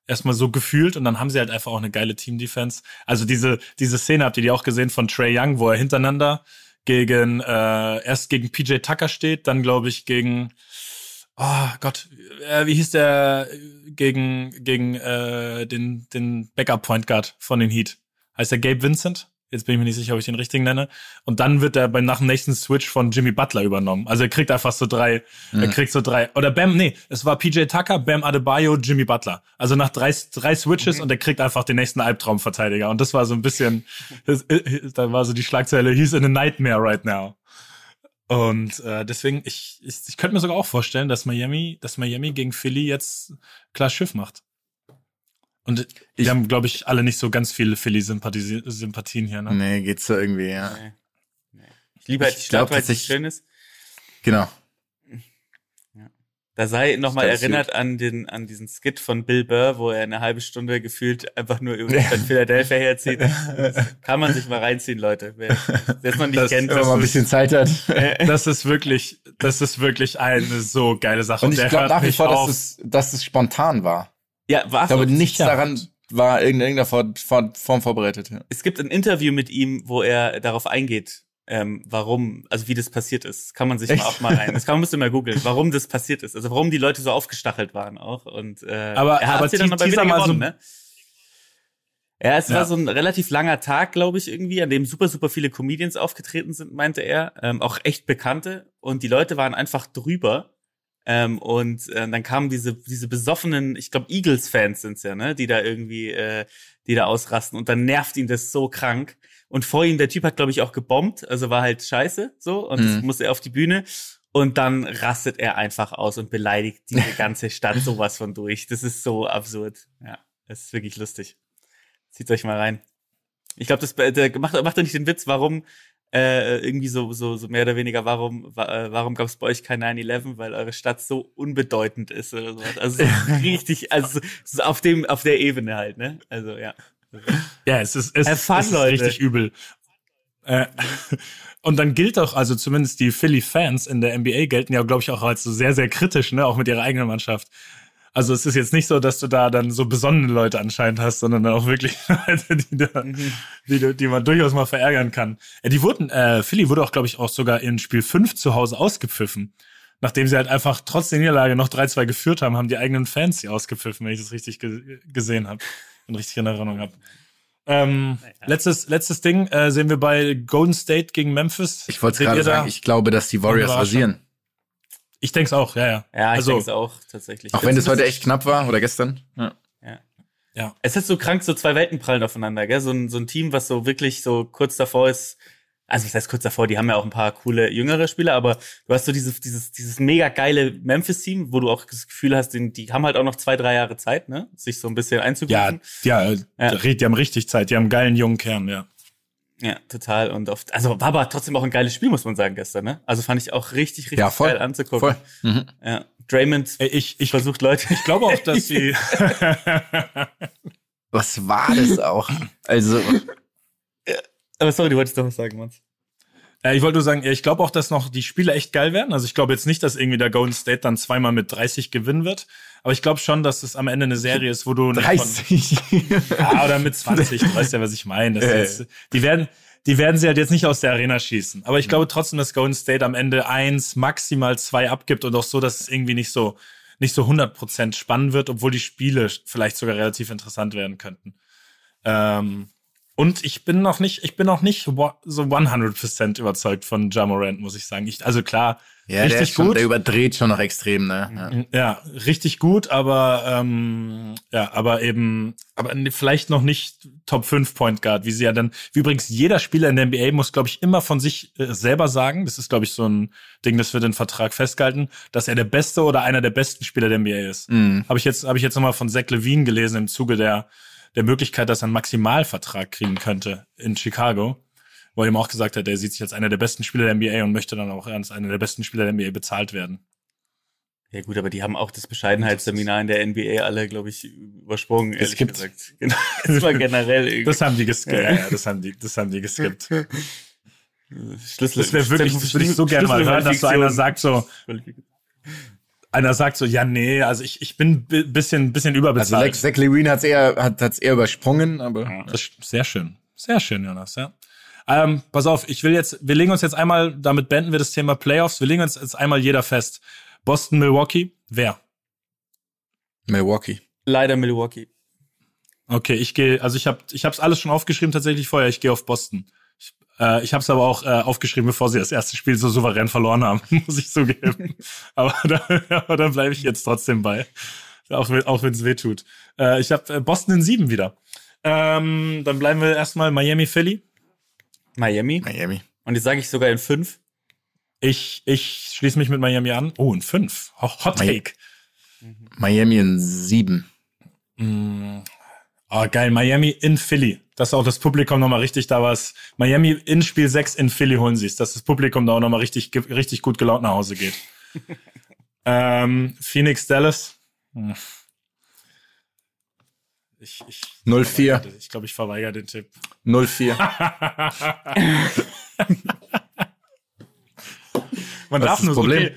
Erstmal so gefühlt und dann haben sie halt einfach auch eine geile Team-Defense. Also diese, diese Szene habt ihr die auch gesehen von Trey Young, wo er hintereinander gegen, äh, erst gegen PJ Tucker steht, dann glaube ich gegen, oh Gott, äh, wie hieß der, gegen, gegen äh, den, den Backup-Point Guard von den Heat. Heißt der Gabe Vincent? Jetzt bin ich mir nicht sicher, ob ich den richtigen nenne. Und dann wird er beim nach dem nächsten Switch von Jimmy Butler übernommen. Also er kriegt einfach so drei, er kriegt so drei. Oder Bam, nee, es war PJ Tucker, Bam Adebayo, Jimmy Butler. Also nach drei, drei Switches und er kriegt einfach den nächsten Albtraumverteidiger. Und das war so ein bisschen, das, äh, da war so die Schlagzeile, he's in a nightmare right now. Und äh, deswegen, ich, ich, ich könnte mir sogar auch vorstellen, dass Miami, dass Miami gegen Philly jetzt klar Schiff macht. Und Ich- wir haben, glaube ich, alle nicht so ganz viele Philly-Sympathien hier. Ne? Nee, geht's so irgendwie, ja. Nee. Nee. Ich liebe halt Ich die glaub Stadt, weil sie tatsächlich- schön ist. Genau. Da sei nochmal erinnert an den, an diesen Skit von Bill Burr, wo er eine halbe Stunde gefühlt einfach nur über Philadelphia herzieht. Das kann man sich mal reinziehen, Leute. Wer das noch nicht Das- kennt, Wenn man mal ein bisschen Zeit hat. Das ist wirklich, das ist wirklich eine so geile Sache. Und ich der glaube nach wie vor, auf. dass es, dass es spontan war. Ja, war Ich glaube, so. nichts sicher. daran war in irgendeiner Form, vorbereitet. Ja. Es gibt ein Interview mit ihm, wo er darauf eingeht, ähm, warum, also wie das passiert ist. Kann man sich Echt? mal auch mal rein. Das kann man müsste mal googeln, warum das passiert ist. Also warum die Leute so aufgestachelt waren auch. Und äh, Aber- er hat aber sie dann aber wieder mal so- gewonnen, ne? Ja, es Ja. war so ein relativ langer Tag, glaube ich, irgendwie, an dem super, super viele Comedians aufgetreten sind, meinte er. Ähm, auch echt bekannte. Und die Leute waren einfach drüber. Ähm, und äh, dann kamen diese, diese besoffenen, ich glaube, Eagles-Fans sind's ja, ne, die da irgendwie, äh, die da ausrasten. Und dann nervt ihn das so krank. Und vor ihm, der Typ hat, glaube ich, auch gebombt, also war halt scheiße so. Und Mhm. musste er auf die Bühne. Und dann rastet er einfach aus und beleidigt diese ganze Stadt sowas von durch. Das ist so absurd. Ja, das ist wirklich lustig. Zieht euch mal rein. Ich glaube, das der macht, macht er nicht den Witz, warum äh, irgendwie so, so, so mehr oder weniger, warum, wa, äh, warum gab es bei euch kein 9-11, weil eure Stadt so unbedeutend ist oder sowas. Also so richtig, also so auf dem, auf der Ebene halt, ne? Also ja. Ja, es ist, es, fun, es ist Leute. richtig übel. Äh, und dann gilt auch, also zumindest die Philly-Fans in der NBA gelten ja, glaube ich, auch als so sehr, sehr kritisch, ne, auch mit ihrer eigenen Mannschaft. Also es ist jetzt nicht so, dass du da dann so besonnene Leute anscheinend hast, sondern dann auch wirklich Leute, die, da, die, du- die man durchaus mal verärgern kann. Äh, die wurden, äh, Philly wurde auch, glaube ich, auch sogar in Spiel 5 zu Hause ausgepfiffen. Nachdem sie halt einfach trotz der Niederlage noch 3-2 geführt haben, haben die eigenen Fans sie ausgepfiffen, wenn ich das richtig ge gesehen habe und richtig in Erinnerung habe. Ähm, letztes, letztes Ding äh, sehen wir bei Golden State gegen Memphis. Ich wollte gerade sagen, ich glaube, dass die Warriors rasieren. Ich denk's auch, ja, ja. Ja, ich also, denke es auch tatsächlich. Auch wenn das heute echt knapp war oder gestern. Ja. Es ist so krank, so zwei Welten prallen aufeinander, gell? So ein, so ein Team, was so wirklich so kurz davor ist. Also, was heißt kurz davor? Die haben ja auch ein paar coole jüngere Spieler, aber du hast so dieses, dieses, dieses mega geile Memphis-Team, wo du auch das Gefühl hast, die, die haben halt auch noch zwei, drei Jahre Zeit, ne? Sich so ein bisschen ja, einzugrufen. ja, Ja. ja. Die haben richtig Zeit, die haben einen geilen jungen Kern, ja. Ja, total. Und oft, also war aber trotzdem auch ein geiles Spiel, muss man sagen, gestern, ne? Also fand ich auch richtig, richtig Ja, voll. geil anzugucken. Voll. Mhm. Ja. Draymond Ich, ich, versucht Leute. ich glaube auch, dass sie. Was war das auch? Also, aber sorry, du wolltest doch was sagen, Mann. Ja, ich wollte nur sagen, ich glaube auch, dass noch die Spiele echt geil werden. Also ich glaube jetzt nicht, dass irgendwie der Golden State dann zweimal mit 30 gewinnen wird. Aber ich glaube schon, dass es am Ende eine Serie ist, wo du nicht von- 30. Ja, oder mit 20, du weißt ja, was ich meine. Äh. jetzt, die werden, die werden sie halt jetzt nicht aus der Arena schießen. Aber ich glaube trotzdem, dass Golden State am Ende eins, maximal zwei abgibt und auch so, dass es irgendwie nicht so, nicht so 100% spannend wird, obwohl die Spiele vielleicht sogar relativ interessant werden könnten. Ähm, und ich bin noch nicht, ich bin noch nicht so 100% überzeugt von Ja Morant, muss ich sagen. Ich, also klar, Ja, der, ist richtig schon, gut. der überdreht schon noch extrem, ne? Ja. Ja, richtig gut, aber ähm, ja, aber eben, aber vielleicht noch nicht Top 5 Point Guard, wie sie ja dann, wie übrigens jeder Spieler in der NBA muss, glaube ich, immer von sich äh, selber sagen, das ist, glaube ich, so ein Ding, das wird in Vertrag festgehalten, dass er der beste oder einer der besten Spieler der NBA ist. Mhm. Habe ich jetzt, habe ich jetzt nochmal von Zach Levine gelesen im Zuge der, der Möglichkeit, dass er einen Maximalvertrag kriegen könnte in Chicago. Wo er ihm auch gesagt hat, er sieht sich als einer der besten Spieler der NBA und möchte dann auch als einer der besten Spieler der NBA bezahlt werden. Ja gut, aber die haben auch das Bescheidenheitsseminar in der NBA alle, glaube ich, übersprungen, ehrlich Geskippt. gesagt. Genau, das war generell irgendwie Das haben die geskippt. Ja, ja, das haben die, das haben die geskippt. Schlüssel. Das wäre wirklich, das würde ich so gerne mal hören, dass so einer sagt so, einer sagt so, ja, nee, also ich, ich bin bi- bisschen, bisschen Also überbezahlt. Zach, Zach Levine hat's eher, hat, hat's eher übersprungen, aber Ja, das ist sehr schön. Sehr schön, Jonas, ja. Ähm, pass auf, ich will jetzt, wir legen uns jetzt einmal, damit beenden wir das Thema Playoffs, wir legen uns jetzt einmal jeder fest. Boston, Milwaukee, wer? Milwaukee. Leider Milwaukee. Okay, ich gehe, also ich habe ich hab's alles schon aufgeschrieben tatsächlich vorher, ich gehe auf Boston. Ich, äh, ich habe es aber auch äh, aufgeschrieben, bevor sie das erste Spiel so souverän verloren haben, muss ich zugeben. aber da, aber da bleibe ich jetzt trotzdem bei, auch, wenn- auch wenn es weh tut. Äh, ich habe äh, Boston in sieben wieder. Ähm, dann bleiben wir erstmal Miami, Philly. Miami. Miami. Und jetzt sage ich sogar in fünf. Ich, ich schließe mich mit Miami an. Oh, in fünf. Ho- Hot Mi- Take. Miami in sieben. Mm. Oh, geil. Miami in Philly. Dass auch das Publikum nochmal richtig da war. Miami in Spiel 6 in Philly holen sie es. Dass das Publikum da auch nochmal richtig, richtig gut gelaunt nach Hause geht. Ähm, Phoenix Dallas. Hm. Ich, ich, 04. ich glaube, ich verweigere den Tipp. 04. Man Was darf ist nur das so. Problem? Okay.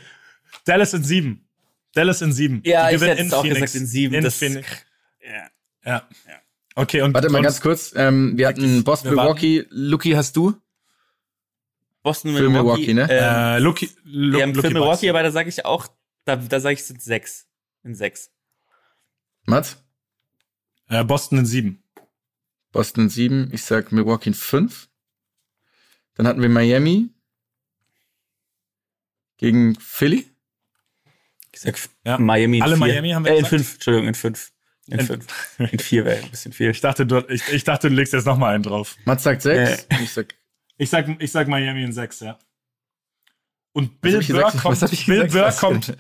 Dallas in sieben. Dallas in sieben. Ja, Die ich hätte es auch gesagt in sieben. In Das- Phoenix. Ja. Ja. Okay, und Warte mal ganz kurz. Ähm, wir hatten Boston. Milwaukee. Lucky hast du? Boston, Für Milwaukee, ne? Ähm, Äh, Lucky, Lu ja, Lucky für Milwaukee, Bucks. aber da sage ich auch, da, da sage ich, es sind sechs. In sechs. Mats? Äh, Boston in sieben. Boston 7. Ich sag Milwaukee 5. Dann hatten wir Miami gegen Philly. Ich sag Ja. Miami in Alle vier. Miami haben wir äh, in fünf, Entschuldigung, in fünf. In, In- fünf. In vier wäre ein bisschen viel. Ich dachte, du, ich, ich dachte, du legst jetzt noch mal einen drauf. Mats sagt 6. Ich sag Ich sag, ich sag Miami in sechs, ja. Und Bill Burr gesagt? kommt, Bill gesagt? Burr kommt,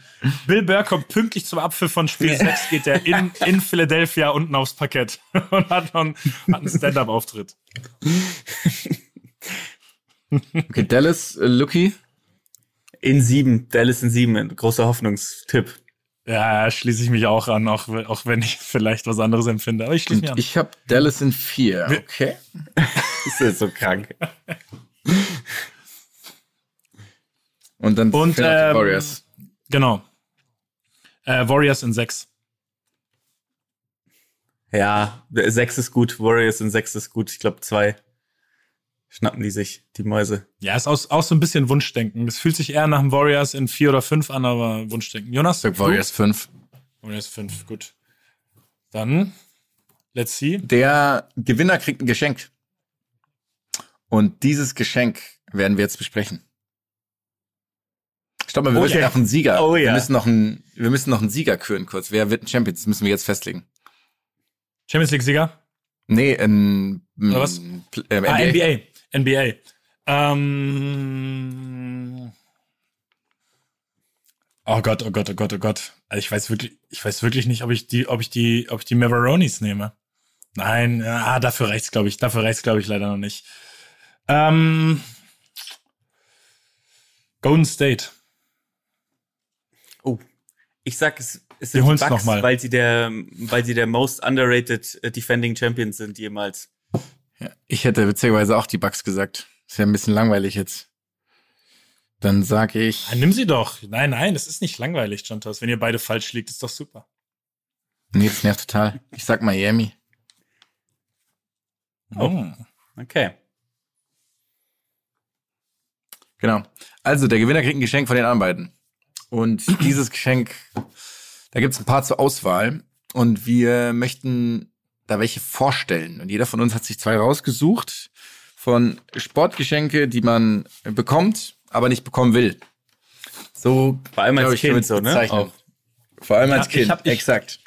Bill Burr kommt pünktlich zum Apfel von Spiel 6, geht er in, in Philadelphia unten aufs Parkett und hat noch einen, hat einen Stand-Up-Auftritt. okay, Dallas, äh, Lucky. In sieben. Dallas in sieben. Ein großer Hoffnungstipp. Ja, schließe ich mich auch an, auch, auch wenn ich vielleicht was anderes empfinde. Aber ich schließe mich an. ich habe Dallas in 4. Okay. Das ist so krank. Und dann Und, ähm, Warriors. Genau. Äh, Warriors in sechs. Ja, sechs ist gut. Warriors in sechs ist gut. Ich glaube, zwei schnappen die sich, die Mäuse. Ja, ist auch, auch so ein bisschen Wunschdenken. Es fühlt sich eher nach dem Warriors in vier oder fünf an, aber Wunschdenken. Jonas? Sag Warriors 5. Warriors fünf, gut. Dann, let's see. Der Gewinner kriegt ein Geschenk. Und dieses Geschenk werden wir jetzt besprechen. Stopp mal, wir Oh müssen ja. noch einen Sieger. Oh Wir ja. müssen noch einen, wir müssen noch einen Sieger küren kurz. Wer wird ein Champion? Das müssen wir jetzt festlegen. Champions League-Sieger? Nee, ein, Oder was? Äh, Ah, NBA. NBA. Ähm. Oh Gott, oh Gott, oh Gott, oh Gott. Also ich weiß wirklich, ich weiß wirklich nicht, ob ich die, ob ich die, ob ich die Mavaronis nehme. Nein, ah, dafür reicht's, glaube ich. Dafür reicht's, glaube ich, leider noch nicht. Ähm, Golden State. Oh. Ich sag, es, es Wir sind die holen's Bucks, weil sie der, weil sie der most underrated äh, defending Champions sind jemals. Ja, ich hätte witzigerweise auch die Bucks gesagt. Ist ja ein bisschen langweilig jetzt. Dann sage ich. Ah, nimm sie doch. Nein, nein, das ist nicht langweilig, Chantos. Wenn ihr beide falsch liegt, ist doch super. Nee, das nervt total. Ich sag Miami. Oh. Hm. Okay. Genau. Also, der Gewinner kriegt ein Geschenk von den anderen beiden. Und dieses Geschenk, da gibt's ein paar zur Auswahl. Und wir möchten da welche vorstellen. Und jeder von uns hat sich zwei rausgesucht von Sportgeschenke, die man bekommt, aber nicht bekommen will. So, Vor allem als ich, Kind so, ne? Auch. Vor allem Ja, als ich Kind, hab- ich- exakt.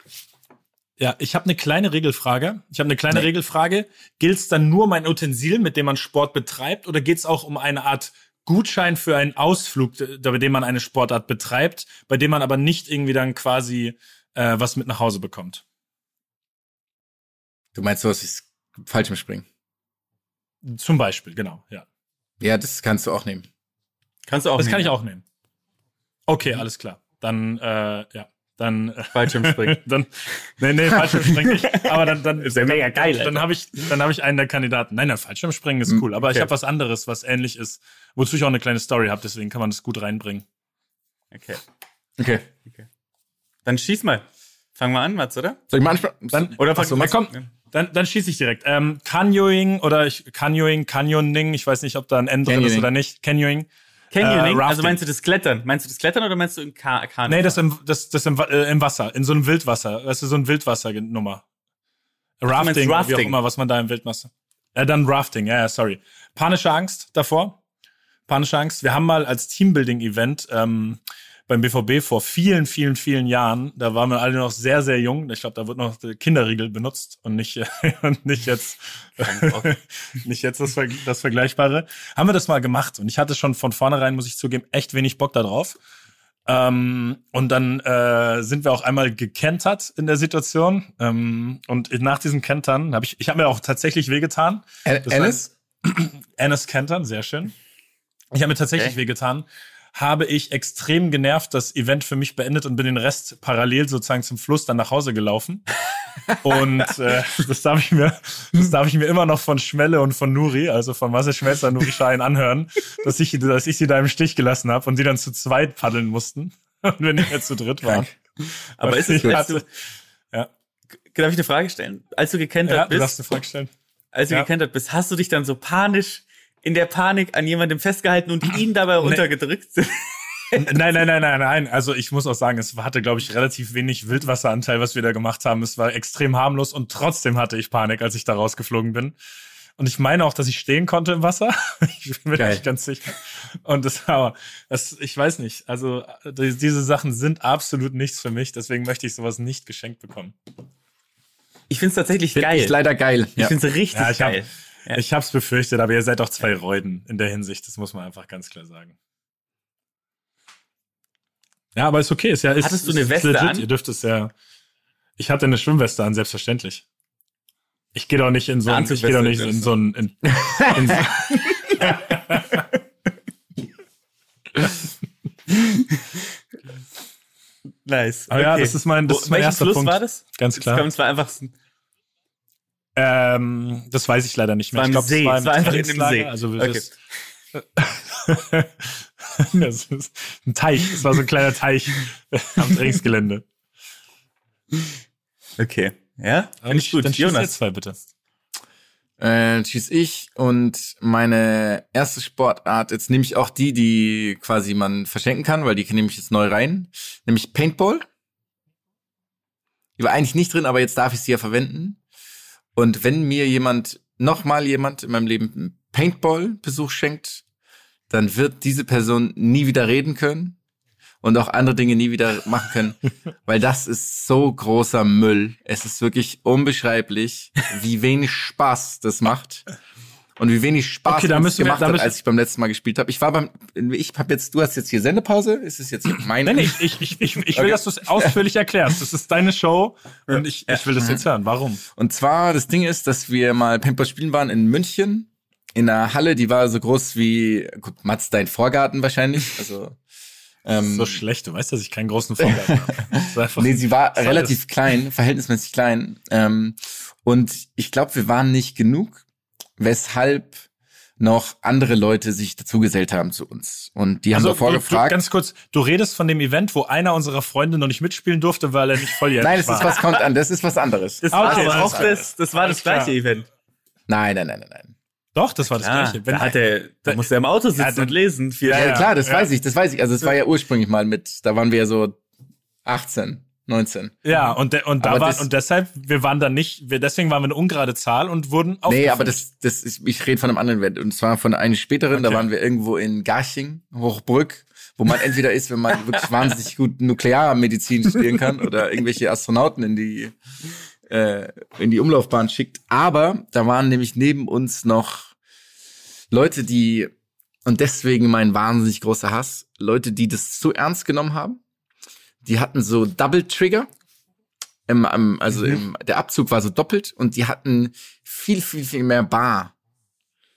Ja, ich habe eine kleine Regelfrage. Ich habe eine kleine Nee. Regelfrage. Gilt es dann nur um ein Utensil, mit dem man Sport betreibt, oder geht es auch um eine Art Gutschein für einen Ausflug, bei dem man eine Sportart betreibt, bei dem man aber nicht irgendwie dann quasi äh, was mit nach Hause bekommt? Du meinst sowas wie Fallschirmspringen? Zum Beispiel, genau, ja. Ja, das kannst du auch nehmen. Kannst du auch Das kann nehmen. ich auch nehmen. Okay, alles klar. Dann, äh, ja, dann, äh, Fallschirmspringen. dann, nee, nee, Fallschirmspringen nicht. Aber dann, dann Ist ja mega geil, Dann Alter. habe ich, dann habe ich einen der Kandidaten. Nein, nein, Fallschirmspringen ist Mm, cool. Aber ich okay. habe was anderes, was ähnlich ist, wozu ich auch eine kleine Story habe. Deswegen kann man das gut reinbringen. Okay. Okay. Dann schieß mal. Fangen wir an, Mats, oder? Soll ich mal ansprechen? Dann- Oder Ach so, fang- komm. Dann, dann schieße ich direkt. Ähm, Canyoning oder ich, Canyoning, Canyoning, ich weiß nicht, ob da ein N drin ist oder nicht. Canyoning. Canyoning? Äh, also meinst du das Klettern? Meinst du das Klettern oder meinst du im Ka Kanu? Nee, das im, das, das im, äh, im Wasser, in so einem Wildwasser. Das ist so ein Wildwassernummer. Rafting, Rafting. wie auch immer, was man da im Wildwasser. Ja, dann Rafting, ja, ja, sorry. Panische Angst davor. Panische Angst. Wir haben mal als Teambuilding-Event ähm, beim BVB vor vielen, vielen, vielen Jahren, da waren wir alle noch sehr, sehr jung. Ich glaube, da wird noch der Kinderriegel benutzt und nicht, und nicht jetzt, nicht jetzt das, das Vergleichbare. Haben wir das mal gemacht und ich hatte schon von vornherein, muss ich zugeben, echt wenig Bock da drauf. Ähm, und dann äh, sind wir auch einmal gekentert in der Situation. Ähm, und nach diesem Kentern habe ich, ich habe mir auch tatsächlich wehgetan. Alice? Ennis Kentern, sehr schön. Ich habe mir tatsächlich Okay. wehgetan. Habe ich extrem genervt das Event für mich beendet und bin den Rest parallel sozusagen zum Fluss dann nach Hause gelaufen. Und äh, das darf ich mir, das darf ich mir immer noch von Schmelle und von Nuri, also von Marcel Schmelzer und Nuri Schein anhören, dass ich, dass ich sie da im Stich gelassen habe und sie dann zu zweit paddeln mussten und wir nicht mehr zu dritt waren. Aber ist es, ich du, hatte- ja, darf ich eine Frage stellen? Als du gekentert ja, du bist, darfst eine Frage stellen. als du Ja. gekentert bist, hast du dich dann so panisch in der Panik an jemandem festgehalten und ihn dabei runtergedrückt? Nein, nein, nein, nein, nein. Also ich muss auch sagen, es hatte, glaube ich, relativ wenig Wildwasseranteil, was wir da gemacht haben. Es war extrem harmlos und trotzdem hatte ich Panik, als ich da rausgeflogen bin. Und ich meine auch, dass ich stehen konnte im Wasser. Ich bin mir Geil. nicht ganz sicher. Und das aber, das, ich weiß nicht. Also die- diese Sachen sind absolut nichts für mich. Deswegen möchte ich sowas nicht geschenkt bekommen. Ich find's tatsächlich Find geil. ich leider geil. Ich find's richtig Ja, ich hab- geil. Ja. Ich hab's befürchtet, aber ihr seid doch zwei Reuden in der Hinsicht. Das muss man einfach ganz klar sagen. Ja, aber ist okay. Ist ja, ist, Hattest du eine Weste legit. an? Ihr dürft es ja. Ich hatte eine Schwimmweste an, selbstverständlich. Ich gehe doch nicht in so ein, ich gehe doch nicht in so ein, in, in so, Nice. Aber ja, das ist mein- das Wo- ist mein erster Fluss Punkt. war das? ganz Das klar. kam, es war einfach Ähm, das weiß ich leider nicht mehr. ich im glaube, See. es war, Es war einfach in dem. See. Also Okay. das, das ist ein Teich. Es war so ein kleiner Teich am Trainingsgelände. Okay. Ja? Aber Finde ich gut. Dann schieß Jonas. jetzt zwei, bitte. Äh, schieß ich und meine erste Sportart, jetzt nehme ich auch die, die quasi man verschenken kann, weil die nehme ich jetzt neu rein, nämlich Paintball. Die war eigentlich nicht drin, aber jetzt darf ich sie ja verwenden. Und wenn mir jemand, nochmal jemand in meinem Leben einen Paintball-Besuch schenkt, dann wird diese Person nie wieder reden können und auch andere Dinge nie wieder machen können, weil das ist so großer Müll. Es ist wirklich unbeschreiblich, wie wenig Spaß das macht. Und wie wenig Spaß Okay, da uns müssen wir- gemacht da hat, als ich beim letzten Mal gespielt habe. Ich war beim, ich habe jetzt, du hast jetzt hier Sendepause. Ist es jetzt meine? Nee, ich, ich, ich, ich will, dass du es ausführlich erklärst. Das ist deine Show und ich, ich will das jetzt hören. Warum? Und zwar, das Ding ist, dass wir mal Paintball spielen waren in München, in einer Halle, die war so groß wie, gut, Mats, dein Vorgarten wahrscheinlich. Also, ähm, So schlecht. Du weißt, dass ich keinen großen Vorgarten habe. Nee, sie war relativ klein, verhältnismäßig klein. Ähm, und ich glaube, wir waren nicht genug, weshalb noch andere Leute sich dazugesellt haben zu uns. Und die haben davor Also, du, gefragt. Du, ganz kurz, du redest von dem Event, wo einer unserer Freunde noch nicht mitspielen durfte, weil er nicht volljährig Nein, das war. ist was kommt an, das ist was anderes. Das Ah, war okay, aber alles auch das, das war das Alles klar. gleiche Event. Nein, nein, nein, nein, nein. Doch, das war das Ah, gleiche. Wenn- da hat er, da musste er im Auto sitzen Ja, und lesen. Viel Ja, Ja, ja, klar, das ja. weiß ich, das weiß ich. Also es war ja ursprünglich mal mit, da waren wir ja so 18, 19. ja, und, de, und da Aber war, das- und deshalb, wir waren dann nicht, wir, deswegen waren wir eine ungerade Zahl und wurden Nee, aufgeführt. aber das, das ist, ich rede von einem anderen Event. Und zwar von einem späteren, da Okay. waren wir irgendwo in Garching, Hochbrück, wo man entweder ist, wenn man wirklich wahnsinnig gut Nuklearmedizin studieren kann oder irgendwelche Astronauten in die, äh, in die Umlaufbahn schickt. Aber da waren nämlich neben uns noch Leute, die, und deswegen mein wahnsinnig großer Hass, Leute, die das so ernst genommen haben. Die hatten so Double Trigger. Im, am- also im, der Abzug war so doppelt und die hatten viel, viel, viel mehr Bar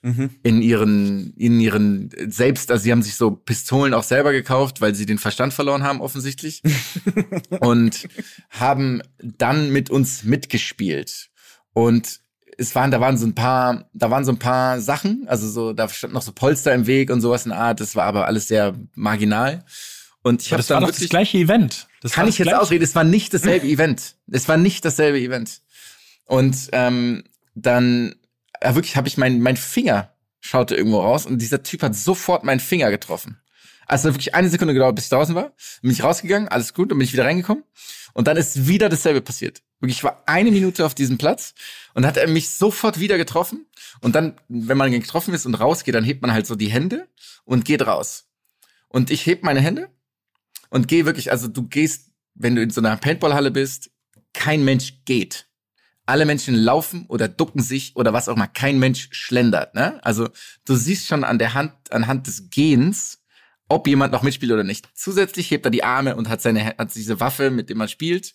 Mhm. in ihren, in ihren selbst, also sie haben sich so Pistolen auch selber gekauft, weil sie den Verstand verloren haben, offensichtlich. und haben dann mit uns mitgespielt. Und es waren, da waren so ein paar, da waren so ein paar Sachen, also so, da stand noch so Polster im Weg und sowas in der Art, das war aber alles sehr marginal. Und ich habe das war dann doch das wirklich, gleiche Event. Das kann ich das jetzt gleiche. ausreden, es war nicht dasselbe Event. Es war nicht dasselbe Event. Und ähm, dann, ja, wirklich habe ich mein, mein Finger schaute irgendwo raus und dieser Typ hat sofort meinen Finger getroffen. Also wirklich eine Sekunde gedauert, bis ich draußen war. Dann bin ich rausgegangen, alles gut, dann bin ich wieder reingekommen. Und dann ist wieder dasselbe passiert. Wirklich, ich war eine Minute auf diesem Platz und hat er mich sofort wieder getroffen. Und dann, wenn man getroffen ist und rausgeht, dann hebt man halt so die Hände und geht raus. Und ich heb meine Hände und gehe wirklich, also du gehst, wenn du in so einer Paintballhalle bist, kein Mensch geht. Alle Menschen laufen oder ducken sich oder was auch immer. Kein Mensch schlendert. Ne? Also du siehst schon an der Hand, anhand des Gehens, ob jemand noch mitspielt oder nicht. Zusätzlich hebt er die Arme und hat seine, hat diese Waffe, mit dem man spielt,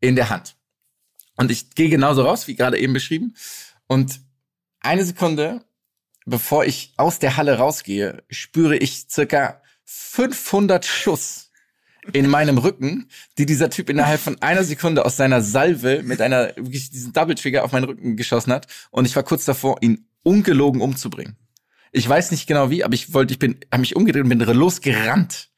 in der Hand. Und ich gehe genauso raus, wie gerade eben beschrieben. Und eine Sekunde, bevor ich aus der Halle rausgehe, spüre ich circa 500 Schuss in meinem Rücken, die dieser Typ innerhalb von einer Sekunde aus seiner Salve mit einer wirklich diesen Double Trigger auf meinen Rücken geschossen hat und ich war kurz davor, ihn ungelogen umzubringen. Ich weiß nicht genau wie, aber ich wollte, ich bin, habe mich umgedreht und bin losgerannt,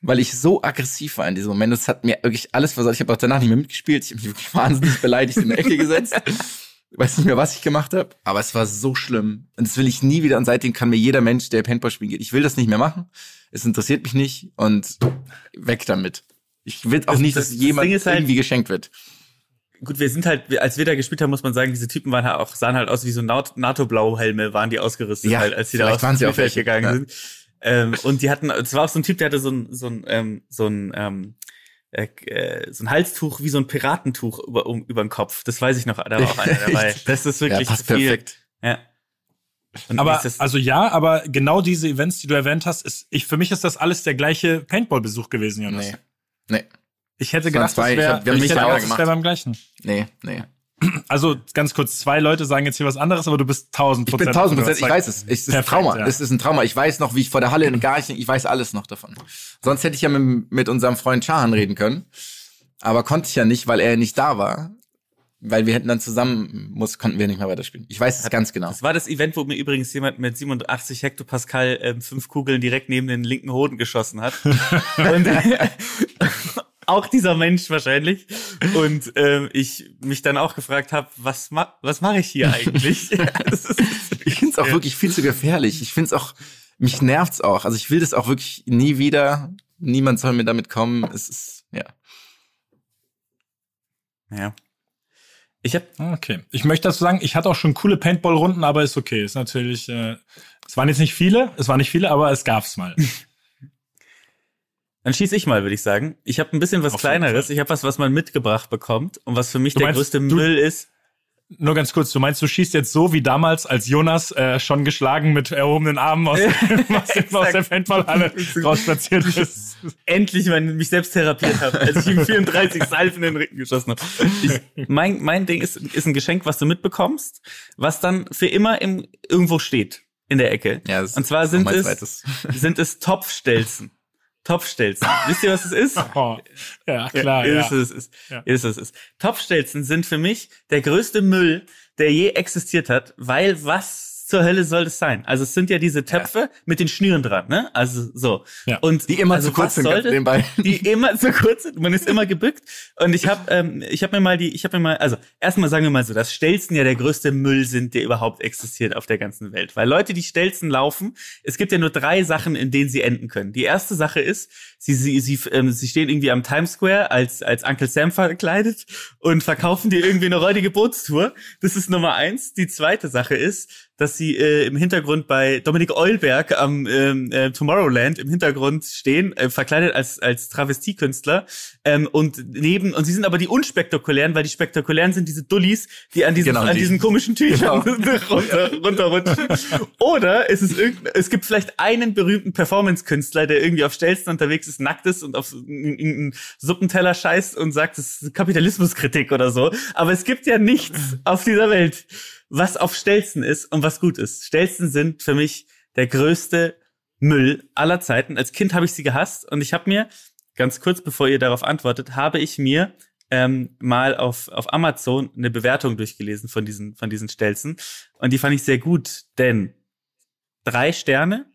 weil ich so aggressiv war in diesem Moment. Das hat mir wirklich alles versaut. Ich habe auch danach nicht mehr mitgespielt. Ich habe mich wirklich wahnsinnig beleidigt in der Ecke gesetzt. Ich weiß nicht mehr, was ich gemacht habe, aber es war so schlimm. Und das will ich nie wieder. Und seitdem kann mir jeder Mensch, der Paintball spielen geht, ich will das nicht mehr machen. Es interessiert mich nicht und weg damit. Ich will auch Das- nicht, das- dass das jemand halt- irgendwie geschenkt wird. Gut, wir sind halt, als wir da gespielt haben, muss man sagen, diese Typen waren halt auch, sahen halt aus wie so NATO-Blauhelme, waren die ausgerüstet, Ja, halt, als die da sie auch Spielfeld gegangen ja. sind. Ähm, und die hatten, es war auch so ein Typ, der hatte so ein, so ein, ähm, so ein, ähm, äh, äh, so ein Halstuch wie so ein Piratentuch über, um, über den Kopf. Das weiß ich noch, da war auch einer dabei. Das ist Ja, wirklich passt zu viel. perfekt. Ja. Und Aber also ja, aber genau diese Events, die du erwähnt hast, ist ich für mich ist das alles der gleiche Paintball-Besuch gewesen, Jonas. Nee. Nee, Ich hätte gedacht, zwei. das Ich wäre hab- wir ich hätte sauber gedacht, das gemacht. wäre beim gleichen. nee, nee. Also ganz kurz, zwei Leute sagen jetzt hier was anderes, aber du bist tausend Ich Prozent. bin tausend Prozent, ich weiß es. Es ist ein Trauma. ja. Es ist ein Trauma. Ich weiß noch, wie ich vor der Halle in Garching, ich weiß alles noch davon. Sonst hätte ich ja mit, mit unserem Freund Chahan reden können. Aber konnte ich ja nicht, weil er nicht da war. Weil wir hätten dann zusammen, muss, konnten wir nicht mehr weiterspielen. Ich weiß es ganz genau. das war das Event, wo mir übrigens jemand mit 87 Hektopascal ähm, fünf Kugeln direkt neben den linken Hoden geschossen hat. Und auch dieser Mensch wahrscheinlich. Und ähm, ich mich dann auch gefragt habe, was ma was mache ich hier eigentlich? ist, Ich finde es auch wirklich viel zu gefährlich. Ich finde es auch, mich nervt's auch. Also ich will das auch wirklich nie wieder. Niemand soll mir damit kommen. Es ist, ja. ja. Ich habe Okay. Ich möchte dazu sagen, ich hatte auch schon coole Paintball-Runden, aber ist okay. Ist natürlich, äh, es waren jetzt nicht viele, es waren nicht viele, aber es gab's mal. Dann schieß ich mal, würde ich sagen. Ich habe ein bisschen was Auf Kleineres. Ich habe was, was man mitgebracht bekommt und was für mich Du der meinst, größte Müll ist. Nur ganz kurz, du meinst, du schießt jetzt so wie damals, als Jonas äh, schon geschlagen mit erhobenen Armen aus, aus, dem- aus der Paintballhalle rausspaziert ist. Endlich mal mich selbst therapiert habe, als ich ihm 34 Salven in den Rücken geschossen habe. Ich, mein, mein Ding ist, ist ein Geschenk, was du mitbekommst, was dann für immer im, irgendwo steht in der Ecke. Ja, das Und zwar sind es, zweites. sind es Topfstelzen. Topfstelzen. Wisst ihr, was es ist? Oh, ja, klar, Ja, ja. Ist es, ist, Ja. ist es, ist. Topfstelzen sind für mich der größte Müll, der je existiert hat, weil was zur Hölle soll das sein? Also es sind ja diese Töpfe mit den Schnüren dran, ne? Also so. Ja. Und Die immer also zu kurz sind, soll das? nebenbei. Die immer zu kurz sind. Man ist immer gebückt. Und ich habe, ähm, ich habe mir mal die, ich habe mir mal, also erstmal sagen wir mal so, dass Stelzen ja der größte Müll sind, der überhaupt existiert auf der ganzen Welt. Weil Leute, die Stelzen laufen, es gibt ja nur drei Sachen, in denen sie enden können. Die erste Sache ist, sie, sie, sie, ähm, sie stehen irgendwie am Times Square als, als Uncle Sam verkleidet und verkaufen dir irgendwie eine räudige Bootstour. Das ist Nummer eins. Die zweite Sache ist, dass sie äh, im Hintergrund bei Dominik Eulberg am ähm, äh, Tomorrowland im Hintergrund stehen, äh, verkleidet als als Travestiekünstler ähm, und neben und sie sind aber die unspektakulären, weil die spektakulären sind diese Dullis, die an diesen Genau, an die. diesen komischen Tüchern runter runterrutschen. Oder es ist irgend, es gibt vielleicht einen berühmten Performance-Künstler, der irgendwie auf Stelzen unterwegs ist, nackt ist und auf einen Suppenteller scheißt und sagt, es ist Kapitalismuskritik oder so. Aber es gibt ja nichts auf dieser Welt, was auf Stelzen ist und was gut ist. Stelzen sind für mich der größte Müll aller Zeiten. Als Kind habe ich sie gehasst und ich habe mir, ganz kurz bevor ihr darauf antwortet, habe ich mir ähm, mal auf, auf Amazon eine Bewertung durchgelesen von diesen, von diesen Stelzen. Und die fand ich sehr gut, denn drei Sterne.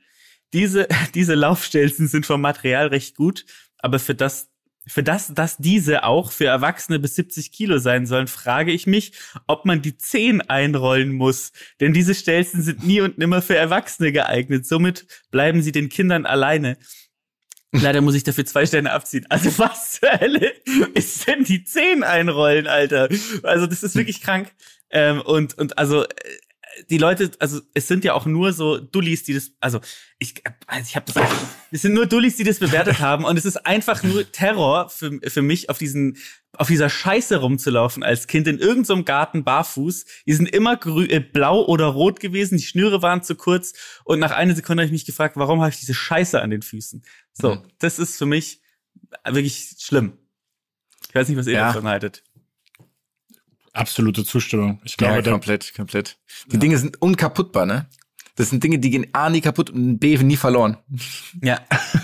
Diese, diese Laufstelzen sind vom Material recht gut, aber für das, für das, dass diese auch für Erwachsene bis 70 Kilo sein sollen, frage ich mich, ob man die Zehen einrollen muss. Denn diese Stelzen sind nie und nimmer für Erwachsene geeignet. Somit bleiben sie den Kindern alleine. Leider muss ich dafür zwei Sterne abziehen. Also was zur Hölle ist denn die Zehen einrollen, Alter? Also das ist wirklich krank. Ähm, und, und also äh, die Leute, also es sind ja auch nur so Dullis, die das, also ich, also ich habe das, einfach- es sind nur Dullis, die das bewertet haben und es ist einfach nur Terror für, für mich, auf diesen, auf dieser Scheiße rumzulaufen als Kind in irgendeinem so Garten barfuß. Die sind immer grü äh, blau oder rot gewesen, die Schnüre waren zu kurz und nach einer Sekunde habe ich mich gefragt, warum habe ich diese Scheiße an den Füßen? So, Mhm. das ist für mich wirklich schlimm. Ich weiß nicht, was ihr Ja. davon haltet. Absolute Zustimmung. Ich glaube, Ja, da, komplett, komplett. Die Dinge sind unkaputtbar, ne? Das sind Dinge, die gehen A nie kaputt und B nie verloren. Ja.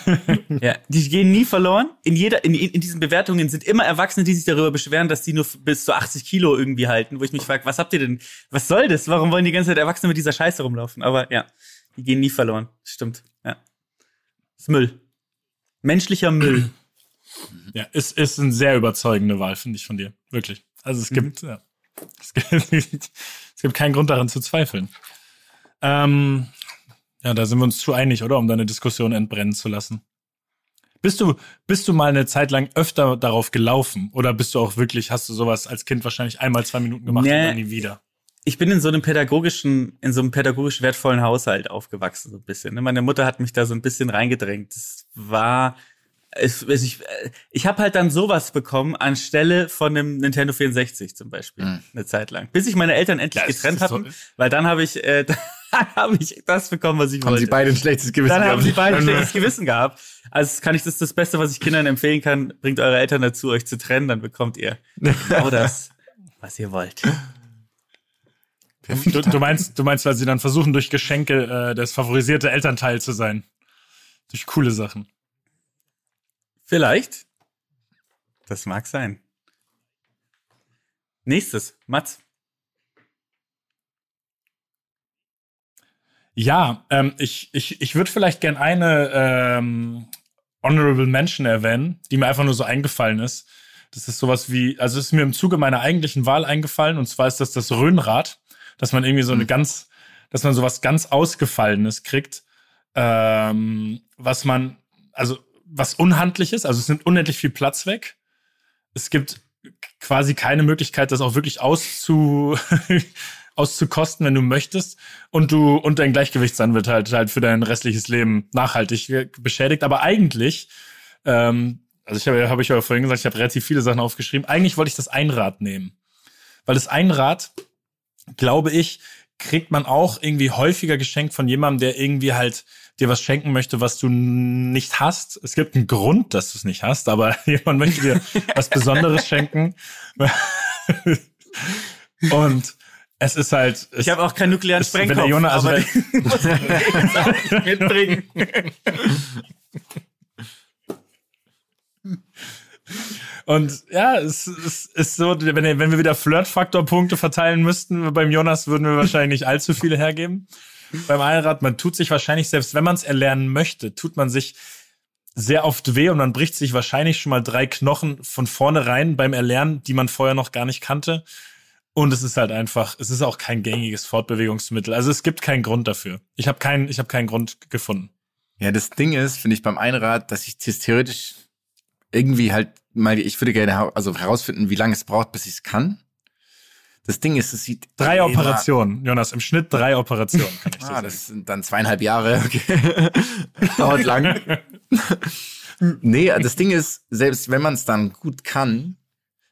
ja. Die gehen nie verloren. In jeder, in, in diesen Bewertungen sind immer Erwachsene, die sich darüber beschweren, dass die nur bis zu 80 Kilo irgendwie halten, wo ich mich frage, was habt ihr denn? Was soll das? Warum wollen die ganze Zeit Erwachsene mit dieser Scheiße rumlaufen? Aber ja, die gehen nie verloren. Stimmt. Ja. Das ist Müll. Menschlicher Müll. Ja, ist, ist eine sehr überzeugende Wahl, finde ich von dir. Wirklich. Also es gibt, ja, es gibt, es gibt keinen Grund daran zu zweifeln. Ähm, ja, da sind wir uns zu einig, oder? Um deine Diskussion entbrennen zu lassen. Bist du, bist du mal eine Zeit lang öfter darauf gelaufen? Oder bist du auch wirklich, hast du sowas als Kind wahrscheinlich einmal zwei Minuten gemacht Nee. und dann nie wieder? ich bin in so einem pädagogischen, in so einem pädagogisch wertvollen Haushalt aufgewachsen, so ein bisschen. ne? Meine Mutter hat mich da so ein bisschen reingedrängt. Das war, es, ich, äh, ich habe halt dann sowas bekommen anstelle von einem Nintendo 64 zum Beispiel, Mhm. eine Zeit lang. Bis sich meine Eltern endlich Ja, es getrennt so- hatten, weil dann habe ich, äh, dann habe ich das bekommen, was ich Haben wollte. sie beide ein schlechtes Gewissen dann haben gehabt. sie beide ein schlechtes Gewissen gehabt. Also kann ich das das Beste, was ich Kindern empfehlen kann, bringt eure Eltern dazu, euch zu trennen, dann bekommt ihr genau das, was ihr wollt. Du, du meinst, du meinst, weil sie dann versuchen, durch Geschenke äh, das favorisierte Elternteil zu sein. Durch coole Sachen. Vielleicht. Das mag sein. Nächstes, Mats. Ja, ähm, ich, ich, ich würde vielleicht gern eine ähm, Honorable Mention erwähnen, die mir einfach nur so eingefallen ist. Das ist sowas wie, also es ist mir im Zuge meiner eigentlichen Wahl eingefallen, und zwar ist das das Röhnrad, dass man irgendwie so eine ganz, dass man sowas ganz Ausgefallenes kriegt, ähm, was man, also was unhandlich ist, also es nimmt unendlich viel Platz weg. Es gibt quasi keine Möglichkeit, das auch wirklich auszu, auszukosten, wenn du möchtest. Und du, und dein Gleichgewichtssinn wird halt, halt für dein restliches Leben nachhaltig beschädigt. Aber eigentlich, ähm, also ich habe, habe ich ja vorhin gesagt, ich habe relativ viele Sachen aufgeschrieben. Eigentlich wollte ich das Einrad nehmen. Weil das Einrad, glaube ich, kriegt man auch irgendwie häufiger geschenkt von jemandem, der irgendwie halt dir was schenken möchte, was du nicht hast. Es gibt einen Grund, dass du es nicht hast, aber jemand möchte dir was Besonderes schenken. Und es ist halt. Ich habe auch keinen nuklearen Es- wenn der Sprengkopf, Jonas- also aber wenn- mitbringen. Und ja, es, es ist so, wenn, wenn wir wieder Flirtfaktor-Punkte verteilen müssten, beim Jonas würden wir wahrscheinlich nicht allzu viele hergeben. Beim Einrad, man tut sich wahrscheinlich, selbst wenn man es erlernen möchte, tut man sich sehr oft weh und man bricht sich wahrscheinlich schon mal drei Knochen von vornherein beim Erlernen, die man vorher noch gar nicht kannte. Und es ist halt einfach, es ist auch kein gängiges Fortbewegungsmittel. Also es gibt keinen Grund dafür. Ich habe keinen, ich habe keinen Grund gefunden. Ja, das Ding ist, finde ich beim Einrad, dass ich das theoretisch irgendwie halt mal, ich würde gerne also herausfinden, wie lange es braucht, bis ich es kann. Das Ding ist, es sieht Drei immer- Operationen, Jonas, im Schnitt drei Operationen. Kann ich so Ah, sagen. das sind dann zweieinhalb Jahre. Okay. Dauert lang. nee, das Ding ist, selbst wenn man es dann gut kann,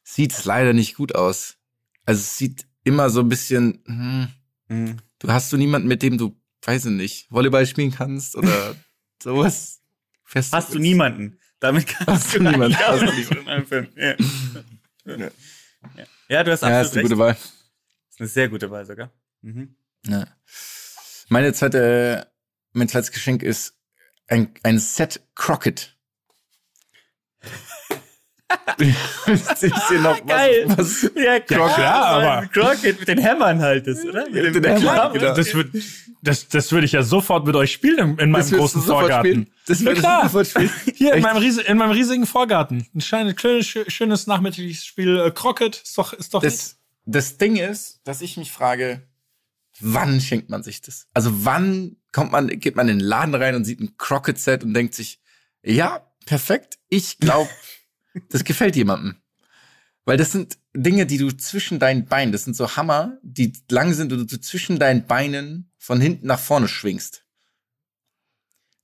sieht es leider nicht gut aus. Also es sieht immer so ein bisschen, hm, Hm. du hast du niemanden, mit dem du, weiß ich nicht, Volleyball spielen kannst oder sowas. Fest Hast du niemanden. Damit kannst Hast du du niemanden. Hast du anfangen. Ja. Ja. Ja, du hast Ja, absolut ist eine recht. gute Wahl. ist eine sehr gute Wahl sogar. Mhm. Ja. Meine zweite, mein zweites Geschenk ist ein, ein Set Crockett. Ist hier noch was, Geil. was Ja, klar, aber- Crockett mit den Hämmern halt ist, oder? Mit den Hämmern, genau. Das würde das, das würde ich ja sofort mit euch spielen in, in meinem Das großen Vorgarten. spielen? Das klar. du sofort spielen? Hier in meinem, riesen, in meinem riesigen Vorgarten. Ein schönes, schönes, schönes nachmittagliches Spiel. Äh, Crockett ist doch, ist doch nicht. Das, das Ding ist, dass ich mich frage, wann schenkt man sich das? Also wann kommt man, geht man in den Laden rein und sieht ein Crockett-Set und denkt sich, ja, perfekt, ich glaube, das gefällt jemandem. Weil das sind Dinge, die du zwischen deinen Beinen, das sind so Hammer, die lang sind und du zwischen deinen Beinen von hinten nach vorne schwingst.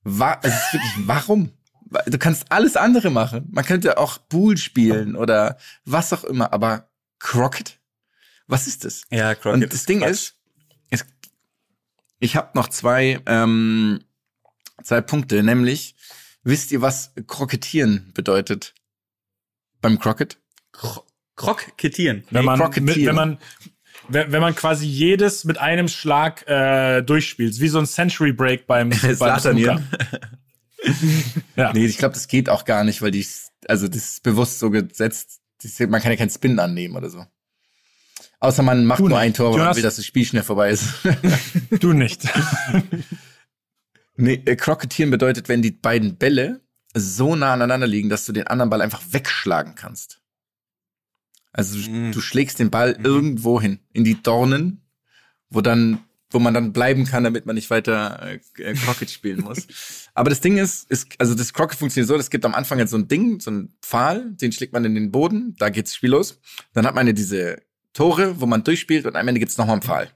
Wa es ist wirklich, warum? Du kannst alles andere machen. Man könnte auch Pool spielen oder was auch immer, aber Crockett? Was ist das? Ja, Crockett. Und das Ding ist, es, ich habe noch zwei, ähm, zwei Punkte, nämlich, wisst ihr, was Krokettieren bedeutet? Beim Crockett? Kro Krokettieren. wenn man, Crockettieren. mit, wenn man, wenn, wenn man quasi jedes mit einem Schlag äh, durchspielt, wie so ein Century Break beim, beim. Ja. Nee, ich glaube, das geht auch gar nicht, weil die, also das ist bewusst so gesetzt, man kann ja keinen Spin annehmen oder so. Außer man macht Du nur nicht. ein Tor, weil man will, dass das Spiel schnell vorbei ist. Du nicht. nee, äh, Crocketieren bedeutet, wenn die beiden Bälle so nah aneinander liegen, dass du den anderen Ball einfach wegschlagen kannst. Also du, Mm. du schlägst den Ball irgendwo hin, in die Dornen, wo dann, wo man dann bleiben kann, damit man nicht weiter äh, äh, Crockett spielen muss. Aber das Ding ist, ist, also das Crockett funktioniert so, es gibt am Anfang jetzt so ein Ding, so ein Pfahl, den schlägt man in den Boden, da geht's Spiel los. Dann hat man ja diese Tore, wo man durchspielt und am Ende gibt's nochmal einen Pfahl.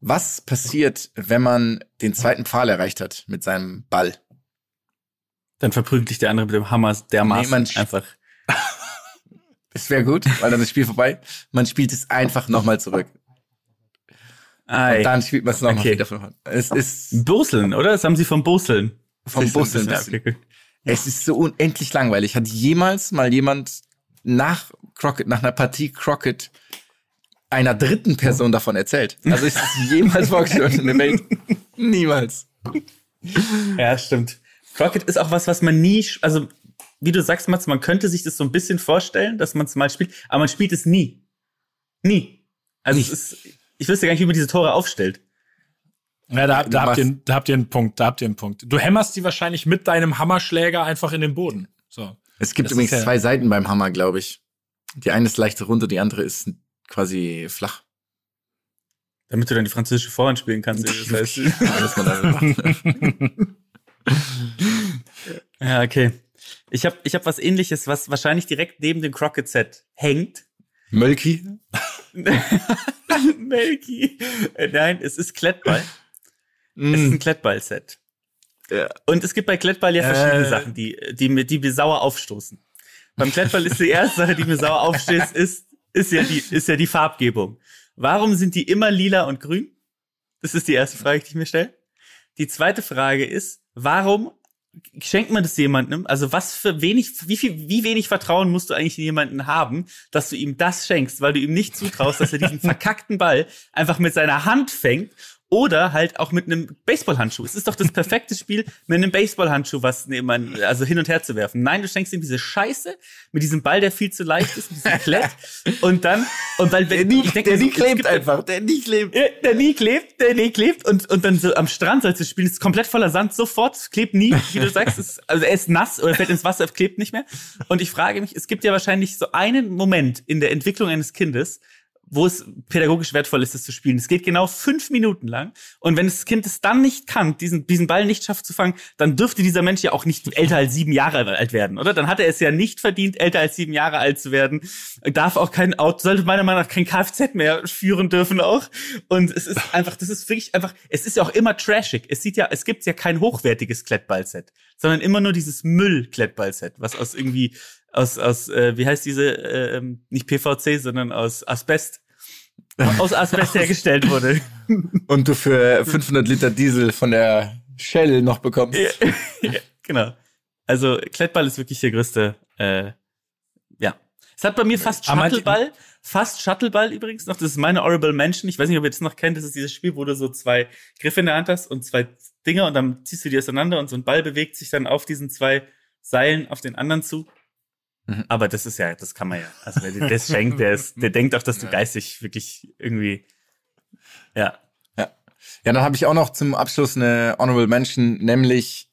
Was passiert, wenn man den zweiten Pfahl erreicht hat mit seinem Ball? Dann verprügelt dich der andere mit dem Hammer dermaßen Nee, einfach. Das wäre gut, weil dann ist das Spiel vorbei. Man spielt es einfach nochmal zurück. Ei. Und dann spielt man es nochmal Okay. wieder von vorne. Es ist Boseln, oder? Das haben sie vom Boseln. vom okay, okay. Es ist so unendlich langweilig. Hat jemals mal jemand nach Crockett, nach einer Partie Crockett einer dritten Person davon erzählt? Also ist es jemals vorgestellt in der Welt? Niemals. Ja, stimmt. Crockett ist auch was, was man nie, also wie du sagst, Mats, man könnte sich das so ein bisschen vorstellen, dass man es mal spielt, aber man spielt es nie. Nie. Also es ist, ich wüsste gar nicht, wie man diese Tore aufstellt. Ja, da, da, habt ihr, da habt ihr einen Punkt, da habt ihr einen Punkt. Du hämmerst die wahrscheinlich mit deinem Hammerschläger einfach in den Boden. So. Es gibt Das übrigens ja- zwei Seiten beim Hammer, glaube ich. Die eine ist leicht rund und die andere ist quasi flach. Damit du dann die französische Vorhand spielen kannst. Das heißt, Was man da macht. ja, okay. Ich habe ich hab was ähnliches, was wahrscheinlich direkt neben dem Crockett-Set hängt. Mölki? Melky. Äh, Nein, es ist Klettball. Es ist ein Klettball-Set. Ja. Und es gibt bei Klettball ja verschiedene Äh. Sachen, die, die, mir, die mir sauer aufstoßen. Beim Klettball ist die erste Sache, die mir sauer aufstößt, ist, ist, ja die, ist ja die Farbgebung. Warum sind die immer lila und grün? Das ist die erste Frage, die ich mir stelle. Die zweite Frage ist, warum schenkt man das jemandem? Also was für wenig, wie viel, wie wenig Vertrauen musst du eigentlich in jemanden haben, dass du ihm das schenkst, weil du ihm nicht zutraust, dass er diesen verkackten Ball einfach mit seiner Hand fängt oder halt auch mit einem Baseballhandschuh. Es ist doch das perfekte Spiel, mit einem Baseballhandschuh was neben, also hin und her zu werfen. Nein, du schenkst ihm diese Scheiße mit diesem Ball, der viel zu leicht ist, mit diesem Klett und dann und weil wenn ich denk mir so, es gibt- der nie klebt. ja, der nie klebt, der nie klebt und, und dann so am Strand sollst du spielen, ist komplett voller Sand, sofort, klebt nie, wie du sagst, ist, also er ist nass oder fällt ins Wasser, klebt nicht mehr. Und ich frage mich, es gibt ja wahrscheinlich so einen Moment in der Entwicklung eines Kindes, wo es pädagogisch wertvoll ist, das zu spielen. Es geht genau fünf Minuten lang. Und wenn das Kind es dann nicht kann, diesen, diesen Ball nicht schafft zu fangen, dann dürfte dieser Mensch ja auch nicht älter als sieben Jahre alt werden, oder? Dann hat er es ja nicht verdient, älter als sieben Jahre alt zu werden. Darf auch kein Auto, sollte meiner Meinung nach kein Kfz mehr führen dürfen auch. Und es ist einfach, das ist wirklich einfach, es ist ja auch immer trashig. Es sieht ja, es gibt ja kein hochwertiges Klettballset, sondern immer nur dieses Müll-Klettballset, was aus irgendwie, aus, aus, äh, wie heißt diese, äh, ähm, nicht PVC, sondern aus Asbest, aus Asbest hergestellt wurde. Und du für 500 Liter Diesel von der Shell noch bekommst. ja, genau. Also Klettball ist wirklich der größte, äh, ja. Es hat bei mir fast Shuttleball, fast Shuttleball übrigens noch. Das ist meine Horrible Mention. Ich weiß nicht, ob ihr das noch kennt. Das ist dieses Spiel, wo du so zwei Griffe in der Hand hast und zwei Dinger und dann ziehst du die auseinander und so ein Ball bewegt sich dann auf diesen zwei Seilen auf den anderen zu. Mhm. Aber das ist ja, das kann man ja. Also wer dir das schenkt, der ist, der denkt auch, dass du Ja. geistig wirklich irgendwie, ja. Ja, dann habe ich auch noch zum Abschluss eine Honorable Mention, nämlich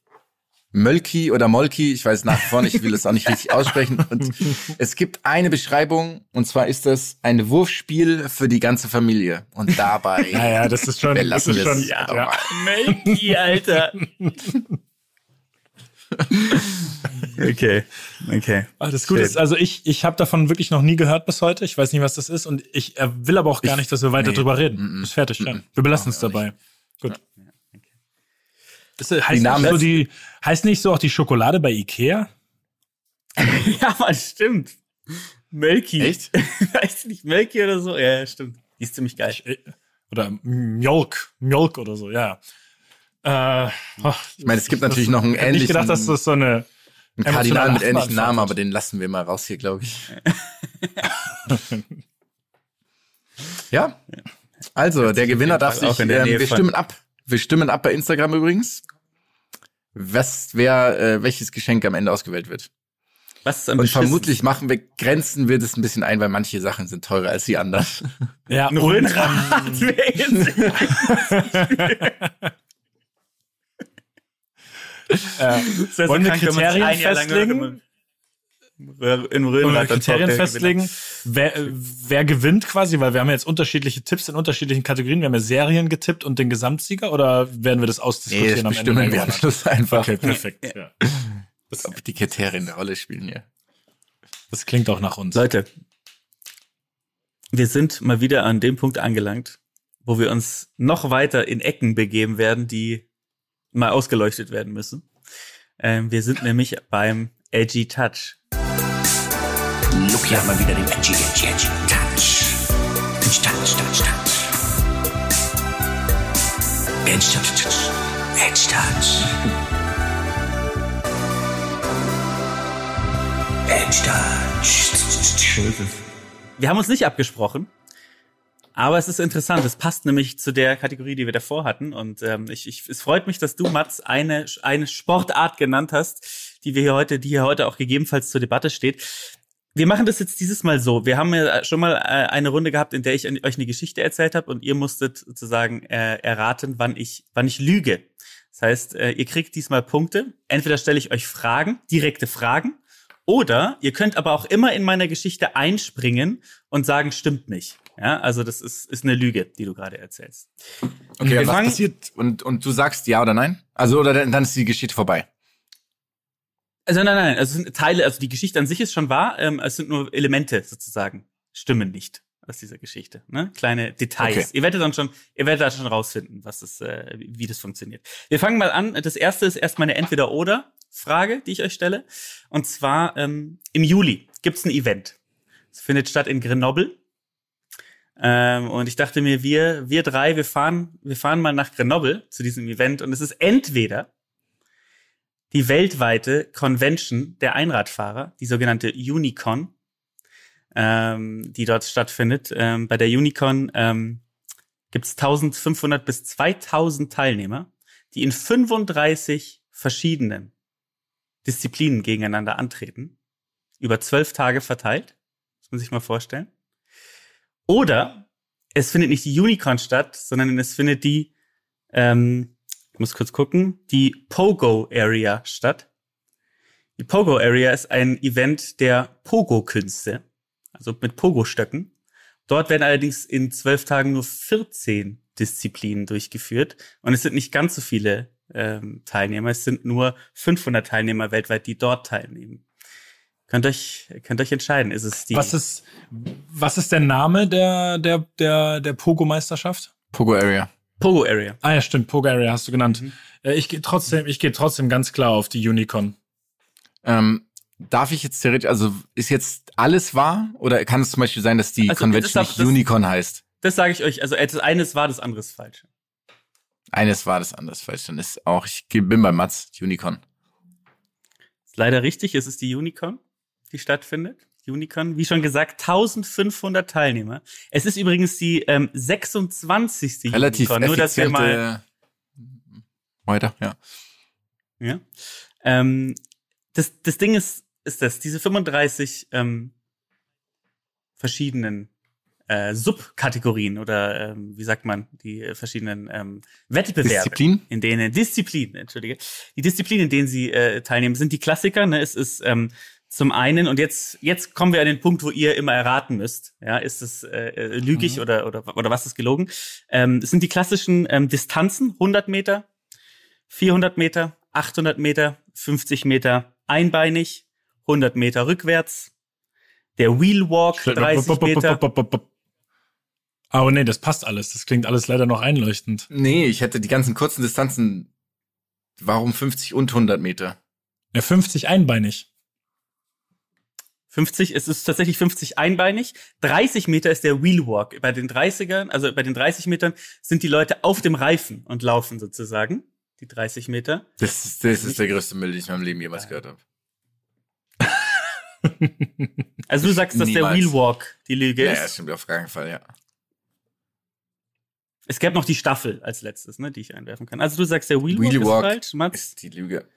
Mölki oder Molki, ich weiß nach wie vor nicht, ich will das auch nicht richtig aussprechen. Und es gibt eine Beschreibung, und zwar ist das ein Wurfspiel für die ganze Familie. Und dabei Naja, das ist schon, das belassen ist wir schon, es. Ja, ja. Melki, Alter. okay, okay. Ah, das Gute ist, also ich, ich habe davon wirklich noch nie gehört bis heute. Ich weiß nicht, was das ist und ich will aber auch gar Ich- nicht, dass wir weiter nee. drüber reden. Mm-mm. Ist fertig. Ja. Mm-mm. Wir belassen es dabei. Gut. Das heißt, Namen- nicht so die, heißt nicht so auch die Schokolade bei Ikea? Ja, man, stimmt. Melki. Echt? Weißt du nicht, Melki oder so? Ja, stimmt. Die ist ziemlich geil. Äh, Oder Mjolk, Mjolk oder so, ja. Äh, oh, Ich meine, es gibt natürlich noch einen ich hätte nicht ähnlichen gedacht, dass das so eine einen Kardinal mit ähnlichen Namen, aber den lassen wir mal raus hier, glaube ich. Ja. Also, der Gewinner darf auch sich, in der ähm, Nähe wir von- stimmen ab. Wir stimmen ab bei Instagram übrigens. Was, wer, äh, welches Geschenk am Ende ausgewählt wird. Was ist am Und vermutlich machen wir, grenzen wir das ein bisschen ein, weil manche Sachen sind teurer als die anderen. Ja, Ein Röhnrad wäre jetzt äh, Das wäre Wollen wir Kriterien festlegen? Im Röhr- Im Wollen wir Röhnrad dann Kriterien festlegen, wer, äh, wer gewinnt quasi, weil wir haben ja jetzt unterschiedliche Tipps in unterschiedlichen Kategorien. Wir haben ja Serien getippt und den Gesamtsieger oder werden wir das ausdiskutieren am Ende? bestimmen der wir am? Schluss einfach. Okay, perfekt. Ja. Ob die Kriterien eine Rolle spielen hier. Das klingt auch nach uns. Leute, wir sind mal wieder an dem Punkt angelangt, wo wir uns noch weiter in Ecken begeben werden, die mal ausgeleuchtet werden müssen. Ähm, wir sind nämlich beim Edgy Touch. Hier haben wir wieder den Edgy, Edgy, Edgy Touch. Edgy Touch, Touch, Touch. Edgy Touch, Touch. Edgy Touch. Edgy Touch. Wir haben uns nicht abgesprochen, aber es ist interessant. Es passt nämlich zu der Kategorie, die wir davor hatten. Und ähm, ich, ich, es freut mich, dass du, Mats, eine, eine Sportart genannt hast, die wir hier heute, die hier heute auch gegebenenfalls zur Debatte steht. Wir machen das jetzt dieses Mal so. Wir haben ja schon mal äh, eine Runde gehabt, in der ich euch eine Geschichte erzählt habe und ihr musstet sozusagen äh, erraten, wann ich, wann ich lüge. Das heißt, äh, ihr kriegt diesmal Punkte. Entweder stelle ich euch Fragen, direkte Fragen, oder ihr könnt aber auch immer in meiner Geschichte einspringen und sagen, stimmt nicht. Ja, also das ist, ist eine Lüge, die du gerade erzählst. Okay, Wir und was passiert? Und, und du sagst ja oder nein? Also, oder dann, dann ist die Geschichte vorbei. Also nein, nein, also es sind Teile, also die Geschichte an sich ist schon wahr, ähm, es sind nur Elemente sozusagen, stimmen nicht aus dieser Geschichte, ne? Kleine Details. Okay. Ihr werdet dann schon, ihr werdet da schon rausfinden, was es, äh, wie wie das funktioniert. Wir fangen mal an. Das erste ist erstmal eine Entweder-Oder-Frage, die ich euch stelle. Und zwar ähm, im Juli gibt's ein Event. Es findet statt in Grenoble. Ähm, und ich dachte mir, wir, wir drei, wir fahren, wir fahren mal nach Grenoble zu diesem Event. Und es ist entweder die weltweite Convention der Einradfahrer, die sogenannte Unicon, ähm, die dort stattfindet. Ähm, bei der Unicon ähm, gibt es 1500 bis 2000 Teilnehmer, die in 35 verschiedenen Disziplinen gegeneinander antreten, über zwölf Tage verteilt. Muss man sich mal vorstellen. Oder es findet nicht die Unicon statt, sondern es findet die, ähm, muss kurz gucken, die Pogo Area statt. Die Pogo Area ist ein Event der Pogo-Künste, also mit Pogo-Stöcken. Dort werden allerdings in zwölf Tagen nur 14 Disziplinen durchgeführt und es sind nicht ganz so viele ähm, Teilnehmer. Es sind nur 500 Teilnehmer weltweit, die dort teilnehmen. Könnt euch, könnt euch entscheiden. Ist es die Was ist, was ist der Name der, der, der, der Pogo-Meisterschaft? Pogo Area. Pogo Area? Ah ja, stimmt, Pogo Area hast du genannt. Mhm. Äh, Ich gehe trotzdem, ich gehe trotzdem ganz klar auf die Unicon. Ähm, darf ich jetzt theoretisch, also ist jetzt alles wahr? Oder kann es zum Beispiel sein, dass die Also, Convention das nicht das- Unicon heißt? Das sage ich euch. Also das eine ist wahr, das andere ist falsch. Eines war das anders falsch. Dann ist auch, ich bin bei Mats, Unicon. Ist leider richtig, es ist die Unicon, die stattfindet. Unicon, wie schon gesagt, 1500 Teilnehmer. Es ist übrigens die ähm, 26. Relativ Unicon, nur dass wir mal Weiter, ja. Ja. Ähm, das, das Ding ist, ist das, diese 35 ähm, verschiedenen äh, Subkategorien oder ähm, wie sagt man, die äh, verschiedenen ähm, Wettbewerbe, Disziplin? in denen Disziplinen, entschuldige, die Disziplinen, in denen sie äh, teilnehmen, sind die Klassiker. Ne? Es ist ähm, zum einen und jetzt jetzt kommen wir an den Punkt, wo ihr immer erraten müsst. Ja, ist es äh, äh, lügig oder oder oder was ist gelogen? Ähm, es sind die klassischen ähm, Distanzen, 100 Meter, 400 Meter, 800 Meter, 50 Meter einbeinig, 100 Meter rückwärts, der Wheel Walk 30 Meter. Aber nee, das passt alles. Das klingt alles leider noch einleuchtend. Nee, ich hätte die ganzen kurzen Distanzen. Warum 50 und 100 Meter? Ja, 50 einbeinig. 50, es ist tatsächlich 50 einbeinig. 30 Meter ist der Wheel Walk. Bei den 30ern, also bei den 30 Metern sind die Leute auf dem Reifen und laufen sozusagen. Die 30 Meter. Das, ist- das ist der größte Müll, den ich in meinem Leben jemals gehört habe. Also du sagst, dass der Niemals. Wheel Walk die Lüge Ja, ist. ja, stimmt auf keinen Fall, ja. Es gäbe noch die Staffel als letztes, ne, die ich einwerfen kann. Also du sagst, der Wheel, Wheel Walk Walk ist falsch, Mats? ist die Lüge.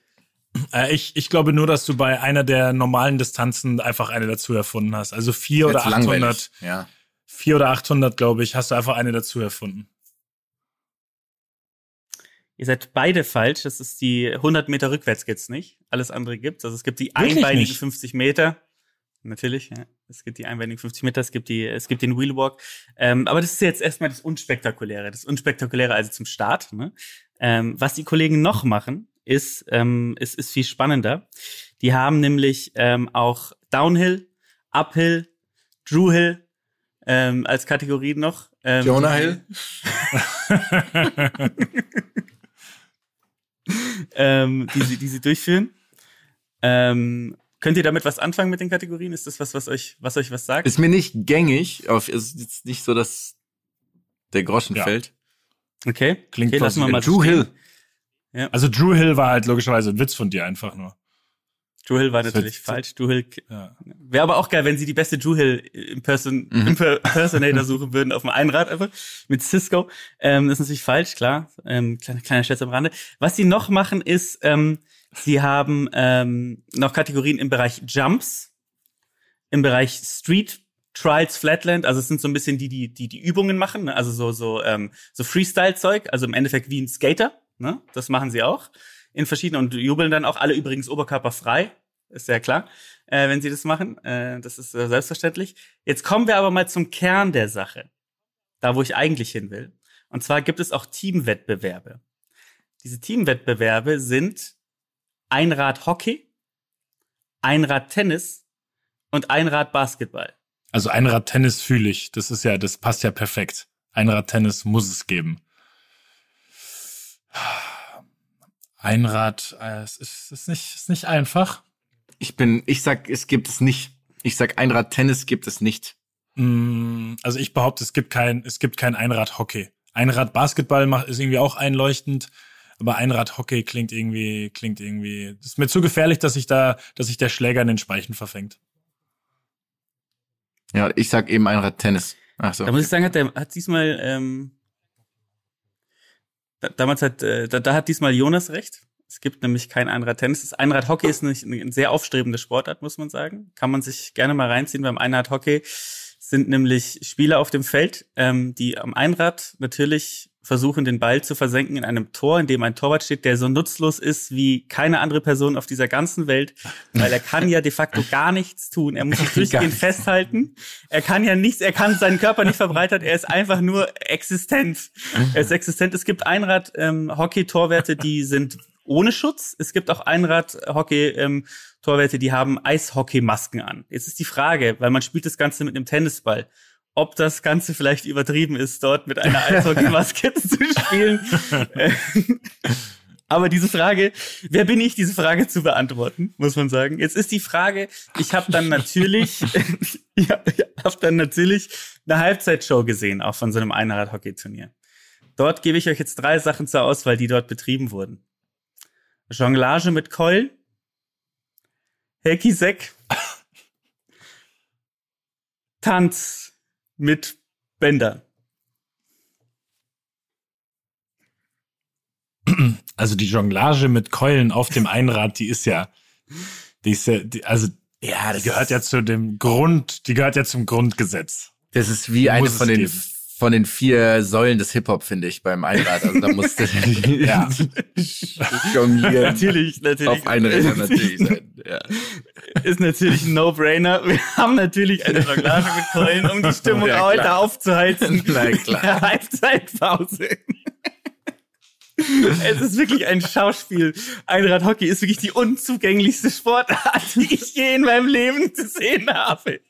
Äh, ich, ich glaube nur, dass du bei einer der normalen Distanzen einfach eine dazu erfunden hast. Also vier oder Jetzt 800. langweilig. Ja. Vier oder 800, glaube ich, hast du einfach eine dazu erfunden. Ihr seid beide falsch. Das ist die 100 Meter rückwärts gibt's nicht. Alles andere gibt's. Also es gibt die Wirklich einbeinigen nicht? 50 Meter. Natürlich, ja. Es gibt die einbeinigen 50 Meter, es gibt die, es gibt den Wheelwalk. Ähm, aber das ist jetzt erstmal das Unspektakuläre. Das Unspektakuläre also zum Start. Ne? Ähm, was die Kollegen noch machen, ist, ähm, ist, ist viel spannender. Die haben nämlich ähm, auch Downhill, Uphill, Drew Hill ähm, als Kategorien noch. Ähm, Jonah Hill? ähm, die, sie, die sie durchführen. Ähm, könnt ihr damit was anfangen mit den Kategorien? Ist das was, was euch, was euch was sagt? Ist mir nicht gängig, es ist jetzt nicht so, dass der Groschen Ja. fällt. Okay, Klingt okay, lassen wir mal Drew so Hill. Stehen. Also Drew Hill war halt logischerweise ein Witz von dir einfach nur. Drew Hill war Das natürlich falsch. Drew Hill Ja. wäre aber auch geil, wenn sie die beste Drew Hill Imperson Mhm. Impersonator suchen würden auf dem Einrad einfach mit Cisco. Ähm, das ist natürlich falsch, klar. Ähm, kleiner, kleiner Scherz am Rande. Was sie noch machen ist, ähm, sie haben ähm, noch Kategorien im Bereich Jumps, im Bereich Street Trials Flatland, also es sind so ein bisschen die, die, die die Übungen machen, ne? also so, so, ähm, so Freestyle-Zeug, also im Endeffekt wie ein Skater, ne? Das machen sie auch in verschiedenen und jubeln dann auch alle übrigens oberkörperfrei, ist sehr klar, äh, wenn sie das machen. Äh, das ist äh, selbstverständlich. Jetzt kommen wir aber mal zum Kern der Sache, da wo ich eigentlich hin will. Und zwar gibt es auch Teamwettbewerbe. Diese Teamwettbewerbe sind Einrad-Hockey, Einrad-Tennis und Einrad-Basketball. Also Einrad-Tennis fühle ich. Das ist ja, das passt ja perfekt. Einrad-Tennis muss es geben. Einrad, äh, es ist, es ist nicht, es ist nicht einfach. Ich bin, ich sag, es gibt es nicht. Ich sag, Einrad Tennis gibt es nicht. Mm, Also ich behaupte, es gibt kein, es gibt kein Einrad-Hockey. Einrad-Basketball macht, ist irgendwie auch einleuchtend, aber Einrad-Hockey klingt irgendwie, klingt irgendwie, das ist mir zu gefährlich, dass sich da, dass sich der Schläger in den Speichen verfängt. Ja, ich sag eben Einrad Tennis. Ach so. Da muss ich sagen, hat der hat diesmal ähm, da, damals hat äh, da, da hat diesmal Jonas recht. Es gibt nämlich kein Einrad-Tennis. Das Einrad-Hockey ist nicht ein sehr aufstrebende Sportart, muss man sagen. Kann man sich gerne mal reinziehen. Beim Einrad-Hockey sind nämlich Spieler auf dem Feld, ähm, die am Einrad natürlich versuchen, den Ball zu versenken in einem Tor, in dem ein Torwart steht, der so nutzlos ist wie keine andere Person auf dieser ganzen Welt, weil er kann ja de facto gar nichts tun. Er muss sich durchgehend festhalten. Er kann ja nichts, er kann seinen Körper nicht verbreitert, er ist einfach nur existent. Er ist existent. Es gibt Einrad-Hockey-Torwerte, die sind ohne Schutz. Es gibt auch Einrad-Hockey-Torwerte, die haben Eishockey-Masken an. Jetzt ist die Frage, weil man spielt das Ganze mit einem Tennisball, ob das Ganze vielleicht übertrieben ist, dort mit einer Eishockey-Maske zu spielen. Aber diese Frage, wer bin ich, diese Frage zu beantworten, muss man sagen. Jetzt ist die Frage, ich habe dann natürlich, ich habe dann natürlich eine Halbzeitshow gesehen, auch von so einem Einrad-Hockey-Turnier. Dort gebe ich euch jetzt drei Sachen zur Auswahl, die dort betrieben wurden. Jonglage mit Keulen, Hacky-Sack, Tanz mit Bändern. Also die Jonglage mit Keulen auf dem Einrad, die ist ja, die ist ja, die, also ja, die gehört ja zu dem Grund, die gehört ja zum Grundgesetz. Das ist wie eine von den, geben. Von den vier Säulen des Hip-Hop, finde ich, beim Einrad. Also da musste Ja. jonglieren. Natürlich, natürlich. Auf Einrädern natürlich sein. Ja. ist natürlich ein No-Brainer. Wir haben natürlich eine Jonglage mit Keulen, um die Stimmung Ja, heute aufzuheizen. Na klar. Der Halbzeitpause. Es ist wirklich ein Schauspiel. Einradhockey ist wirklich die unzugänglichste Sportart, die ich je in meinem Leben gesehen habe.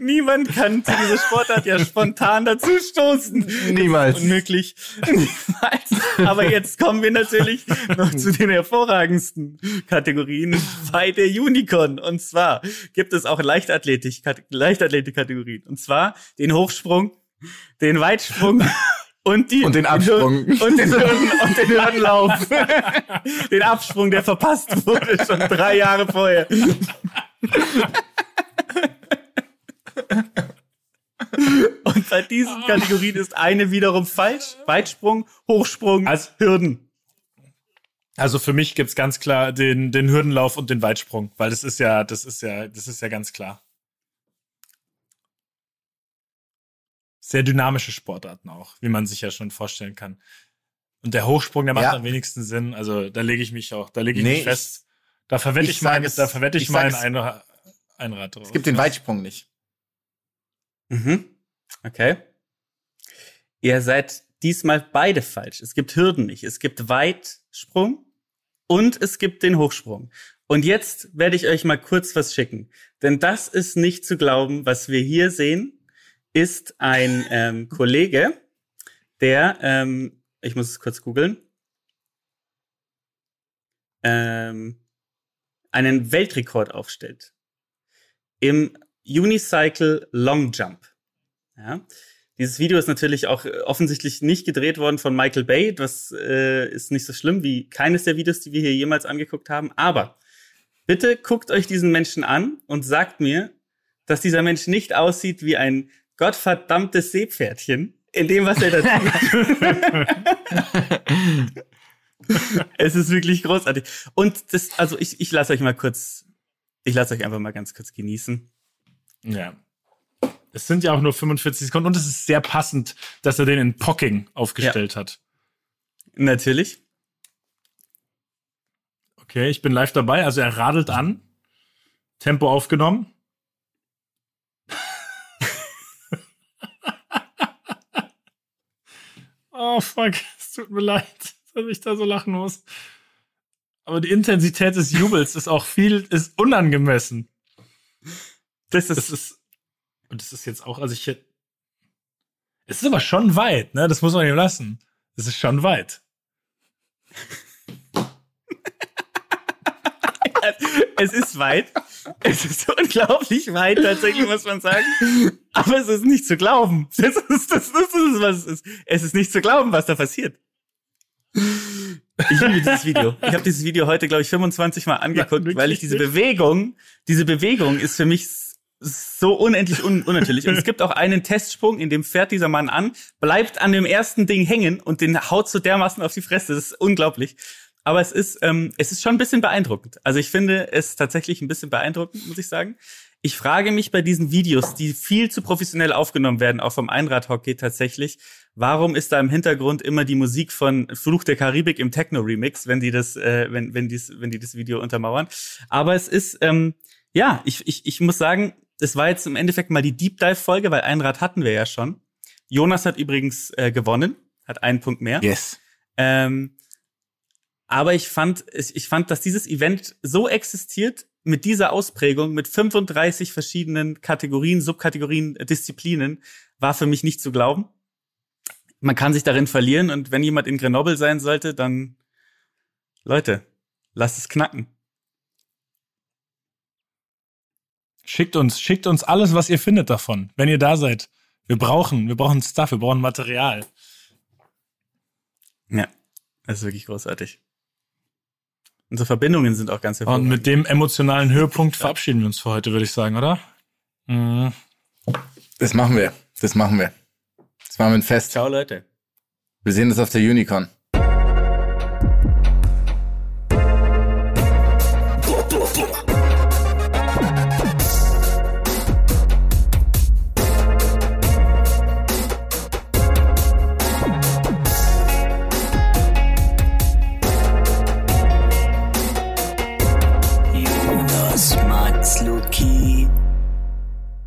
Niemand kann zu dieser Sportart ja spontan dazu stoßen. Niemals. Unmöglich. Niemals. Aber jetzt kommen wir natürlich noch zu den hervorragendsten Kategorien bei der Unicorn. Und zwar gibt es auch Leichtathletik, Leichtathletik-Kategorien. Und zwar den Hochsprung, den Weitsprung und die Und den Absprung. und den Hürden und den Hürdenlauf. den Absprung, der verpasst wurde schon drei Jahre vorher. Und Bei diesen Kategorien ist eine wiederum falsch. Weitsprung, Hochsprung, als Hürden. Also für mich gibt's ganz klar den, den Hürdenlauf und den Weitsprung, weil das ist ja, das ist ja, das ist ja ganz klar. Sehr dynamische Sportarten auch, wie man sich ja schon vorstellen kann. Und der Hochsprung, der macht Ja. am wenigsten Sinn. Also da lege ich mich auch, da lege ich Nee, mich fest. Da verwette ich ich, mein, sag es- da verwette ich, ich sag mein es- ein, Einrad drauf. Es gibt den Weitsprung nicht. Mhm. Okay. Ihr seid diesmal beide falsch. Es gibt Hürden nicht. Es gibt Weitsprung und es gibt den Hochsprung. Und jetzt werde ich euch mal kurz was schicken. Denn das ist nicht zu glauben, was wir hier sehen, ist ein ähm, Kollege, der, ähm, ich muss es kurz googeln, ähm, einen Weltrekord aufstellt. Im Unicycle Long Jump. Ja. Dieses Video ist natürlich auch äh, offensichtlich nicht gedreht worden von Michael Bay. Das äh, ist nicht so schlimm wie keines der Videos, die wir hier jemals angeguckt haben. Aber bitte guckt euch diesen Menschen an und sagt mir, dass dieser Mensch nicht aussieht wie ein gottverdammtes Seepferdchen in dem, was er da tut. es ist wirklich großartig. Und das, also ich, ich lasse euch mal kurz, ich lasse euch einfach mal ganz kurz genießen. Ja. Es sind ja auch nur 45 Sekunden und es ist sehr passend, dass er den in Pocking aufgestellt hat. Natürlich. Okay, ich bin live dabei. Also er radelt an. Tempo aufgenommen. Oh fuck, es tut mir leid, dass ich da so lachen muss. Aber die Intensität des Jubels ist auch viel, ist unangemessen. Das ist, Das ist, und das ist jetzt auch, also ich hätte, es ist aber schon weit, ne? Das muss man ihm lassen. Es ist schon weit. Es ist weit. Es ist unglaublich weit, tatsächlich, muss man sagen. Aber es ist nicht zu glauben. Das ist, das, das ist, was es ist. Es ist nicht zu glauben, was da passiert. Ich liebe dieses Video. Ich habe dieses Video heute, glaube ich, 25 Mal angeguckt, wirklich weil ich diese. Bewegung, diese Bewegung ist für mich so unendlich un unnatürlich. Und es gibt auch einen Testsprung, in dem fährt dieser Mann an, bleibt an dem ersten Ding hängen und den haut so dermaßen auf die Fresse. Das ist unglaublich. Aber es ist, ähm, es ist schon ein bisschen beeindruckend. Also ich finde es tatsächlich ein bisschen beeindruckend, muss ich sagen. Ich frage mich bei diesen Videos, die viel zu professionell aufgenommen werden, auch vom Einradhockey tatsächlich, warum ist da im Hintergrund immer die Musik von Fluch der Karibik im Techno-Remix, wenn die das, äh, wenn, wenn, dies, wenn die das Video untermauern. Aber es ist, ähm, ja, ich, ich, ich muss sagen, es war jetzt im Endeffekt mal die Deep Dive-Folge, weil Einrad hatten wir ja schon. Jonas hat übrigens äh, gewonnen, hat einen Punkt mehr. Yes. Ähm, aber ich fand, ich ich fand, dass dieses Event so existiert mit dieser Ausprägung, mit 35 verschiedenen Kategorien, Subkategorien, äh, Disziplinen, war für mich nicht zu glauben. Man kann sich darin verlieren und wenn jemand in Grenoble sein sollte, dann Leute, lasst es knacken. Schickt uns, schickt uns alles, was ihr findet davon, wenn ihr da seid. Wir brauchen, wir brauchen Stuff, wir brauchen Material. Ja, das ist wirklich großartig. Unsere Verbindungen sind auch ganz Und hervorragend. mit dem emotionalen Höhepunkt verabschieden wir uns für heute, würde ich sagen, oder? Mhm. Das machen wir. Das machen wir. Das machen wir ein Fest. Ciao, Leute. Wir sehen uns auf der Unicorn.